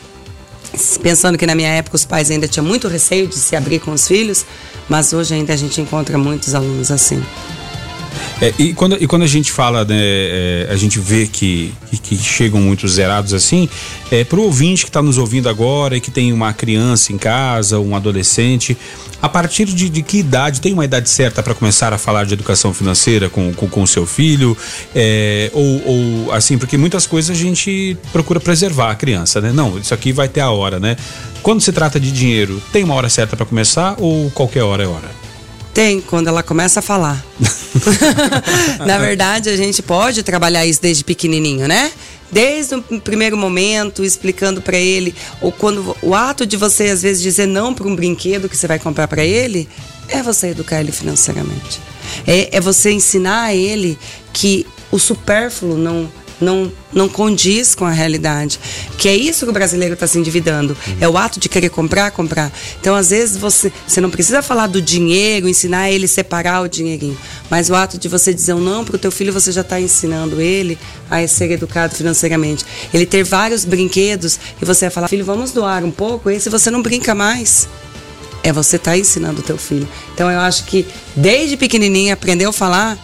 pensando que na minha época os pais ainda tinham muito receio de se abrir com os filhos, mas hoje ainda a gente encontra muitos alunos assim. É, e, quando, e quando a gente fala, né, é, a gente vê que, que, que chegam muitos zerados assim, é, pro ouvinte que está nos ouvindo agora e que tem uma criança em casa, um adolescente, a partir de, de que idade, tem uma idade certa para começar a falar de educação financeira com o com, com seu filho? É, ou, ou assim, porque muitas coisas a gente procura preservar a criança, né? Não, isso aqui vai ter a hora, né? Quando se trata de dinheiro, tem uma hora certa para começar ou qualquer hora é hora? Tem, quando ela começa a falar. Na verdade, a gente pode trabalhar isso desde pequenininho, né? Desde o primeiro momento, explicando para ele, ou quando o ato de você às vezes dizer não para um brinquedo que você vai comprar para ele, é você educar ele financeiramente. É, é você ensinar a ele que o supérfluo não não, não condiz com a realidade. Que é isso que o brasileiro está se endividando. Uhum. É o ato de querer comprar, comprar. Então, às vezes, você, você não precisa falar do dinheiro, ensinar ele a separar o dinheirinho. Mas o ato de você dizer um não para o teu filho, você já está ensinando ele a ser educado financeiramente. Ele ter vários brinquedos e você vai falar, filho, vamos doar um pouco, esse você não brinca mais. É você estar tá ensinando o teu filho. Então, eu acho que desde pequenininho, aprendeu a falar,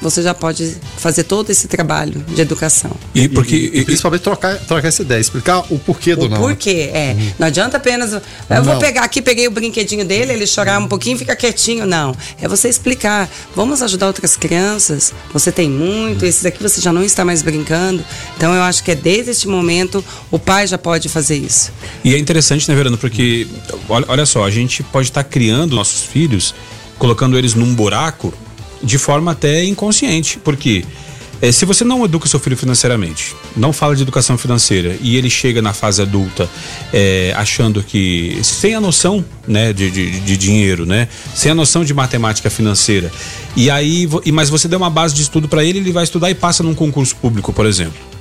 você já pode fazer todo esse trabalho de educação. E, porque, e, e principalmente trocar, trocar essa ideia, explicar o porquê do o não. Porquê, é. Uhum. Não adianta apenas. Eu não. vou pegar aqui, peguei o brinquedinho dele, ele chorar um pouquinho fica quietinho. Não. É você explicar. Vamos ajudar outras crianças. Você tem muito, esses aqui você já não está mais brincando. Então eu acho que é desde este momento o pai já pode fazer isso. E é interessante, né, Verano? Porque, olha, olha só, a gente pode estar criando nossos filhos, colocando eles num buraco de forma até inconsciente, porque é, se você não educa seu filho financeiramente, não fala de educação financeira e ele chega na fase adulta é, achando que sem a noção né, de, de, de, dinheiro, né, sem a noção de matemática financeira, e aí, mas você deu uma base de estudo para ele, ele vai estudar e passa num concurso público, por exemplo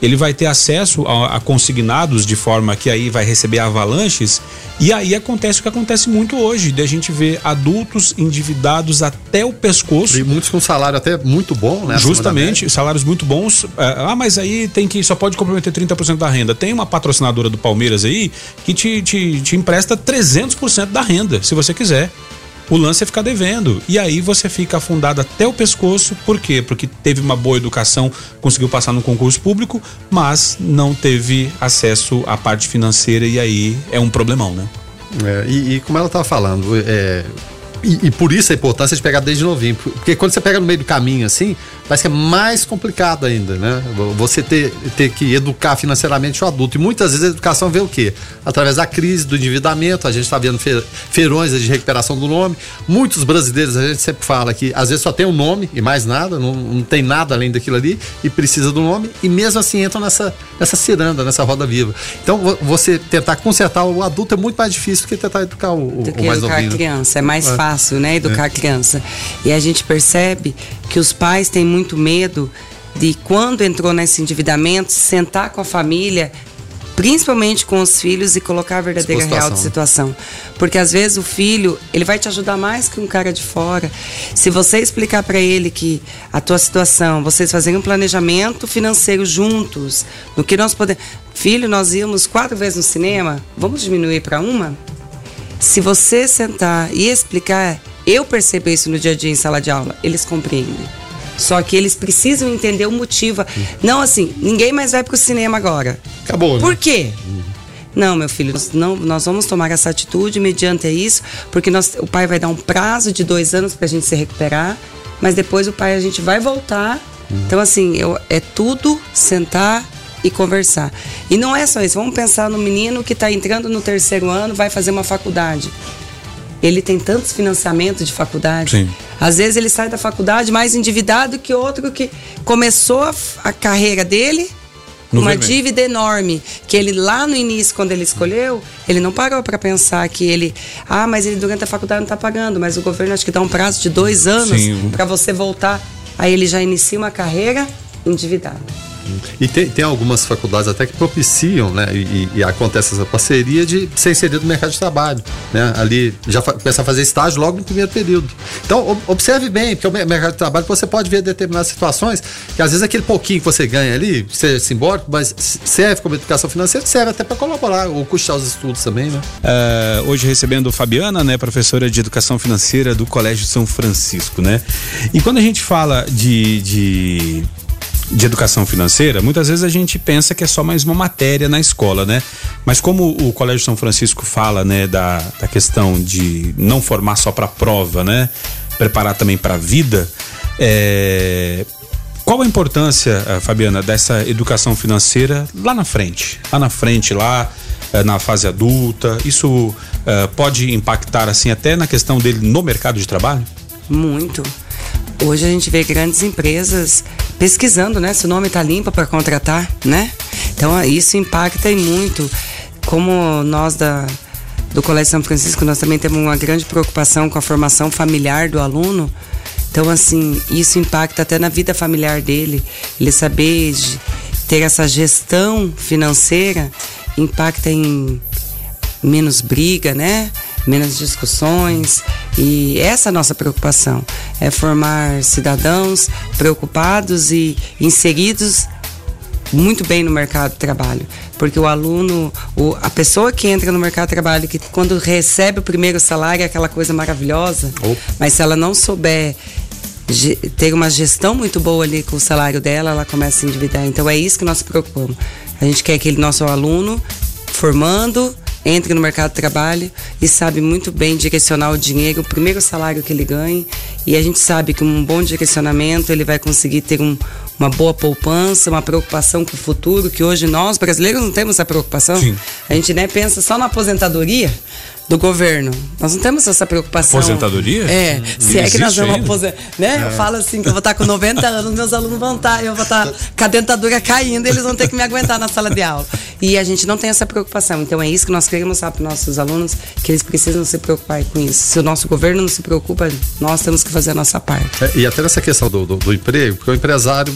ele vai ter acesso a, a, consignados de forma que aí vai receber avalanches e aí acontece o que acontece muito hoje, de a gente ver adultos endividados até o pescoço. E muitos com salário até muito bom, né? Justamente, salários muito bons. Ah, mas aí tem que só pode comprometer 30% da renda. Tem uma patrocinadora do Palmeiras aí que te, te, te empresta 300% da renda, se você quiser. O lance é ficar devendo. E aí você fica afundado até o pescoço. Por quê? Porque teve uma boa educação, conseguiu passar no concurso público, mas não teve acesso à parte financeira e aí é um problemão, né? É, e, e, como ela estava falando, é, e, e, por isso a importância de pegar desde novinho. Porque quando você pega no meio do caminho assim, parece que é mais complicado ainda, né? Você ter, ter que educar financeiramente o adulto. E muitas vezes a educação vê o quê? Através da crise, do endividamento, a gente está vendo feirões de recuperação do nome. Muitos brasileiros, a gente sempre fala que às vezes só tem um nome e mais nada, não, não tem nada além daquilo ali, e precisa do nome, e mesmo assim entram nessa, nessa ciranda, nessa roda viva. Então você tentar consertar o adulto é muito mais difícil do que tentar educar o, do o mais educar novinho. a criança, é mais é. fácil, né? Educar é. a criança. E a gente percebe que os pais têm muito medo de quando entrou nesse endividamento, sentar com a família principalmente com os filhos e colocar a verdadeira real de situação. Porque às vezes o filho, ele vai te ajudar mais que um cara de fora. Se você explicar para ele que a tua situação, vocês fazerem um planejamento financeiro juntos, no que nós podemos. Filho, nós íamos quatro vezes no cinema, vamos diminuir para uma? Se você sentar e explicar, eu percebo isso no dia a dia em sala de aula, eles compreendem. Só que eles precisam entender o motivo. Não assim, ninguém mais vai pro cinema agora. Acabou, né? Por quê? Não, meu filho, nós, não, nós vamos tomar essa atitude mediante isso, porque nós, o pai vai dar um prazo de dois anos para a gente se recuperar, mas depois o pai a gente vai voltar. Então, assim, eu, é tudo sentar e conversar. E não é só isso, vamos pensar no menino que está entrando no terceiro ano, vai fazer uma faculdade. Ele tem tantos financiamentos de faculdade. Sim. Às vezes ele sai da faculdade mais endividado que outro que começou a, a carreira dele No uma vermelho. dívida enorme que ele lá no início quando ele escolheu ele não parou para pensar que ele ah mas ele durante a faculdade não está pagando mas o governo acho que dá um prazo de dois anos para você voltar aí ele já inicia uma carreira endividado E tem, tem algumas faculdades até que propiciam, né? E, e- acontece essa parceria de ser inserido no mercado de trabalho, né? Ali já começar a fazer estágio logo no primeiro período. Então, ob- observe bem, porque o mer- mercado de trabalho você pode ver determinadas situações que às vezes aquele pouquinho que você ganha ali, ser simbólico, mas serve como educação financeira, serve até para colaborar ou custear os estudos também, né? É, hoje recebendo Fabiana, né, professora de Educação Financeira do Colégio São Francisco, né? E quando a gente fala de, de, de educação financeira, muitas vezes a gente pensa que é só mais uma matéria na escola, né? Mas como o Colégio São Francisco fala, né, da, da questão de não formar só para prova, né? Preparar também para a vida, é, qual a importância, eh, Fabiana, dessa educação financeira lá na frente? Lá na frente, lá eh, na fase adulta, isso eh, pode impactar assim até na questão dele no mercado de trabalho? Muito. Hoje a gente vê grandes empresas pesquisando, né, se o nome está limpo para contratar, né? Então ah, isso impacta e muito. Como nós da do Colégio São Francisco nós também temos uma grande preocupação com a formação familiar do aluno. Então assim isso impacta até na vida familiar dele. Ele saber ter essa gestão financeira impacta em menos briga, né? Menos discussões. E essa é a nossa preocupação. É formar cidadãos preocupados e inseridos muito bem no mercado de trabalho. Porque o aluno, o- a pessoa que entra no mercado de trabalho, que quando recebe o primeiro salário é aquela coisa maravilhosa, mas se ela não souber ter uma gestão muito boa ali com o salário dela, ela começa a se endividar. Então é isso que nós preocupamos. A gente quer que ele, nosso aluno, formando, entre no mercado de trabalho e sabe muito bem direcionar o dinheiro, o primeiro salário que ele ganhe. E a gente sabe que um bom direcionamento ele vai conseguir ter um- uma boa poupança, uma preocupação com o futuro, que hoje nós brasileiros não temos essa preocupação. Sim. A gente né, pensa só na aposentadoria do governo. Nós não temos essa preocupação. Aposentadoria? É, se é que nós vamos aposentar. Né? Eu falo assim que eu vou estar com 90 anos, meus alunos vão estar, eu vou estar com a dentadura caindo, eles vão ter que me aguentar na sala de aula. E a gente não tem essa preocupação. Então é isso que nós queremos mostrar para os nossos alunos, que eles precisam se preocupar com isso. Se o nosso governo não se preocupa, nós temos que fazer a nossa parte. É, e até nessa questão do, do, do emprego, porque o empresário,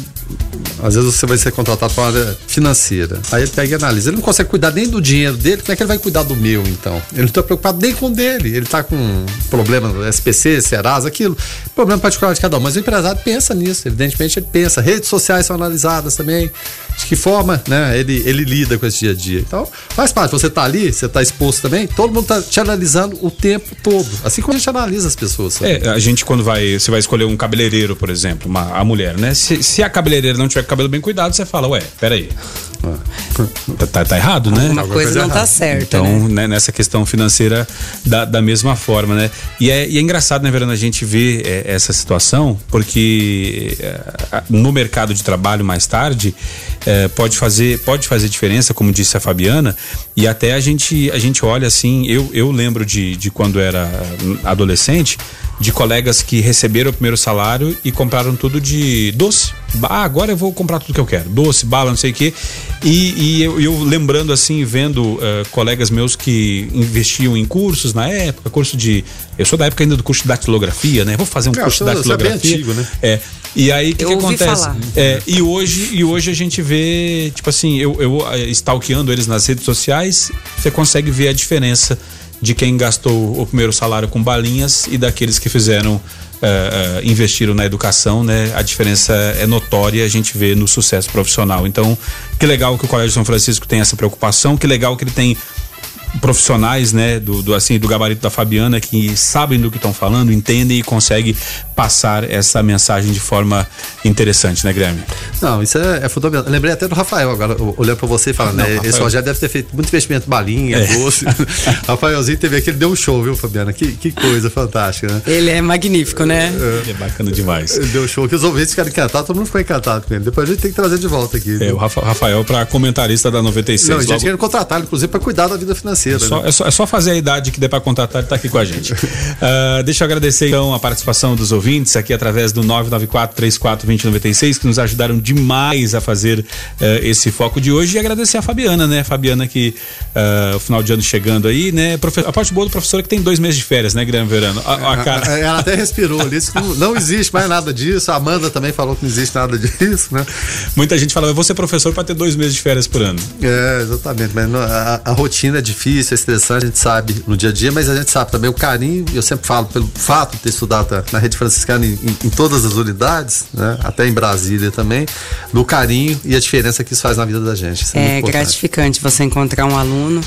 às vezes você vai ser contratado para a área financeira. Aí ele pega e analisa. Ele não consegue cuidar nem do dinheiro dele, como é que ele vai cuidar do meu, então? Ele não está preocupado nem com o dele. Ele está com problema no SPC, Serasa, aquilo. Problema particular de cada um. Mas o empresário pensa nisso, evidentemente ele pensa. Redes sociais são analisadas também. De que forma né, ele, ele lida com esse dia a dia. Então, faz parte. Você está ali, você está exposto também, todo mundo está te analisando o tempo todo. Assim como a gente analisa as pessoas. sabe? É, a gente quando vai, você vai escolher um cabeleireiro, por exemplo, uma, a mulher, né? Se, se a cabeleireira não tiver com o cabelo bem cuidado, você fala, ué, peraí. Tá, tá, tá errado, né? Alguma coisa não está certa. Então, né? né, nessa questão financeira, da, da mesma forma, né? E é, e é engraçado, né, Verana, a gente ver é, essa situação, porque é, no mercado de trabalho mais tarde é, pode, fazer, pode fazer diferença, como disse a Fabiana, e até a gente, a gente olha assim, eu, eu lembro de, de quando era adolescente, de colegas que receberam o primeiro salário e compraram tudo de doce. Ah, agora eu vou comprar tudo que eu quero. Doce, bala, não sei o quê. E, e eu, eu lembrando assim, vendo uh, colegas meus que investiam em cursos na época, curso de. Eu sou da época ainda do curso de datilografia, né? Vou fazer um curso de isso é bem datilografia. antigo, né? É. E aí o que, que acontece? É, e hoje, e hoje a gente vê, tipo assim, eu, eu eh, stalkeando eles nas redes sociais, você consegue ver a diferença de quem gastou o primeiro salário com balinhas e daqueles que fizeram eh, eh, investiram na educação, né? A diferença é notória, a gente vê no sucesso profissional. Então, que legal que o Colégio São Francisco tem essa preocupação, que legal que ele tem profissionais, né, do, do assim do gabarito da Fabiana que sabem do que estão falando, entendem e conseguem passar essa mensagem de forma interessante, né, Grêmio? Não, isso é, é fundamental. Eu lembrei até do Rafael agora, o- olhando pra você e falando, Não, né? Esse. Rogério deve ter feito muito investimento em balinha, É. doce. Rafaelzinho teve aqui, ele deu um show, viu, Fabiana? Que, que coisa fantástica, né? Ele é magnífico, né? É bacana demais. Ele deu um show que os ouvintes ficaram encantados, todo mundo ficou encantado com ele. Depois a gente tem que trazer de volta aqui. É, o Rafa- Rafael para comentarista da 96. Não, a gente Logo- querendo contratar, ele, inclusive, pra cuidar da vida financeira. Só- né? é, só, é só fazer a idade que der para contratar, ele tá aqui com a gente. Ah, deixa eu agradecer então a participação dos ouvintes aqui através do 994-34-2096, que nos ajudaram demais a fazer eh, esse foco de hoje. E agradecer a Fabiana, né? Fabiana que o final de ano chegando aí, né? A parte boa do professor é que tem dois meses de férias, né, Guilherme Verano? A, a cara. Ela até respirou ali, disse que não, não existe mais nada disso. A Amanda também falou que não existe nada disso, né? Muita gente fala, eu vou ser professor para ter dois meses de férias por ano. É, exatamente. Mas a, a rotina é difícil, é estressante, a gente sabe no dia a dia, mas a gente sabe também o carinho, eu sempre falo, pelo fato de ter estudado na- rede franciscana em, em- todas as unidades, né? Até em Brasília também, do carinho e a diferença que isso faz na vida da gente. Isso é, É gratificante você encontrar um aluno.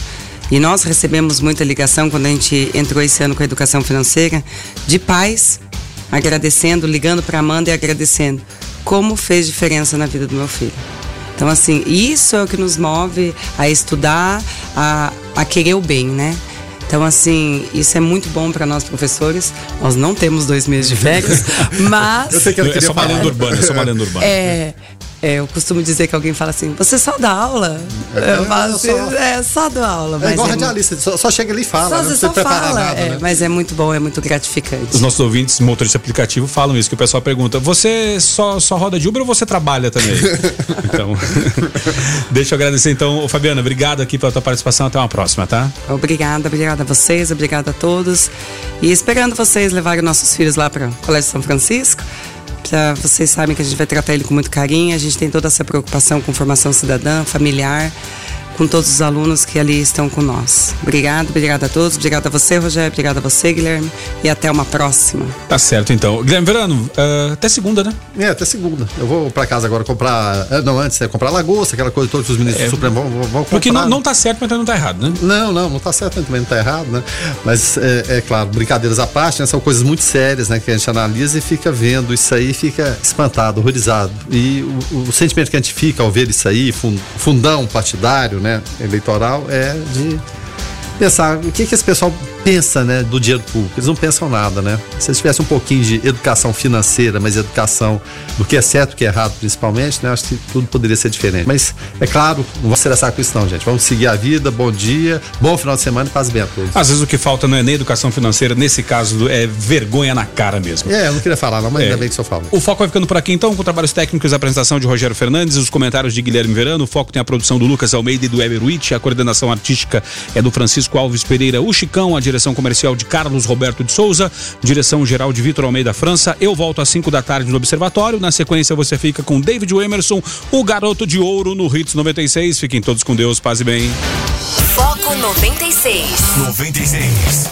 E nós recebemos muita ligação quando a gente entrou esse ano com a educação financeira de pais agradecendo, ligando para Amanda e agradecendo como fez diferença na vida do meu filho. Então, assim, isso é o que nos move a estudar, a, a querer o bem, né? Então, assim, isso é muito bom para nós professores. Nós não temos dois meses de férias, mas. Eu sei que ela É queria só uma lenda urbana, é só uma lenda urbana. É, é, eu costumo dizer que alguém fala assim, você só dá aula? eu falo assim, só- é, só dou aula. É mas igual é radialista, só, só chega ali e fala, Só, não você precisa só preparar fala, nada, é, né? mas é muito bom, é muito gratificante. Os nossos ouvintes, motoristas de aplicativo, falam isso, que o pessoal pergunta: você só, só roda de Uber ou você trabalha também? então, deixa eu agradecer então, Ô, Fabiana, obrigado aqui pela tua participação, até uma próxima, tá? Obrigada, obrigada a vocês, obrigada a todos. E esperando vocês levarem nossos filhos lá para o Colégio São Francisco. Vocês sabem que a gente vai tratar ele com muito carinho. A gente tem toda essa preocupação com formação cidadã, familiar, com todos os alunos que ali estão com nós. Obrigado, obrigada a todos. Obrigada a você, Rogério. Obrigada a você, Guilherme. E até uma próxima. Tá certo então. Guilherme Verano, ah, até segunda, né? É, até segunda. Eu vou pra casa agora comprar. é, Não, antes, né? Comprar lagosta, aquela coisa que os ministros do Supremo vão, vão, comprar. Porque não, não tá certo, mas também não tá errado, né? Não, não, não tá certo, também não tá errado, né? Mas é, é claro, brincadeiras à parte, né? São coisas muito sérias, né? Que a gente analisa e fica vendo isso aí, fica espantado, horrorizado. E o, o sentimento que a gente fica ao ver isso aí, fun- fundão partidário, né? Eleitoral, é de pensar o que, que esse pessoal pensa, né, do dinheiro público. Eles não pensam nada, né? Se eles tivessem um pouquinho de educação financeira, mas educação do que é certo e o que é errado, principalmente, né? Acho que tudo poderia ser diferente. Mas, é claro, não vamos estressar com isso não, gente. Vamos seguir a vida, bom dia, bom final de semana e paz bem a todos. Às vezes o que falta não é nem educação financeira, nesse caso é vergonha na cara mesmo. É, eu não queria falar não, mas É. ainda bem que o senhor falou. O Foco vai ficando por aqui então, com trabalhos técnicos, a apresentação de Rogério Fernandes, os comentários de Guilherme Verano. O Foco tem a produção do Lucas Almeida e do Eber Witt, a coordenação artística é do Francisco Alves Pereira, o Chicão, a direção comercial de Carlos Roberto de Souza, direção geral de Vitor Almeida França. Eu volto às 5 da tarde no Observatório. Na sequência você fica com David Emerson, o garoto de ouro no Hits 96. Fiquem todos com Deus, paz e bem. Foco 96. 96.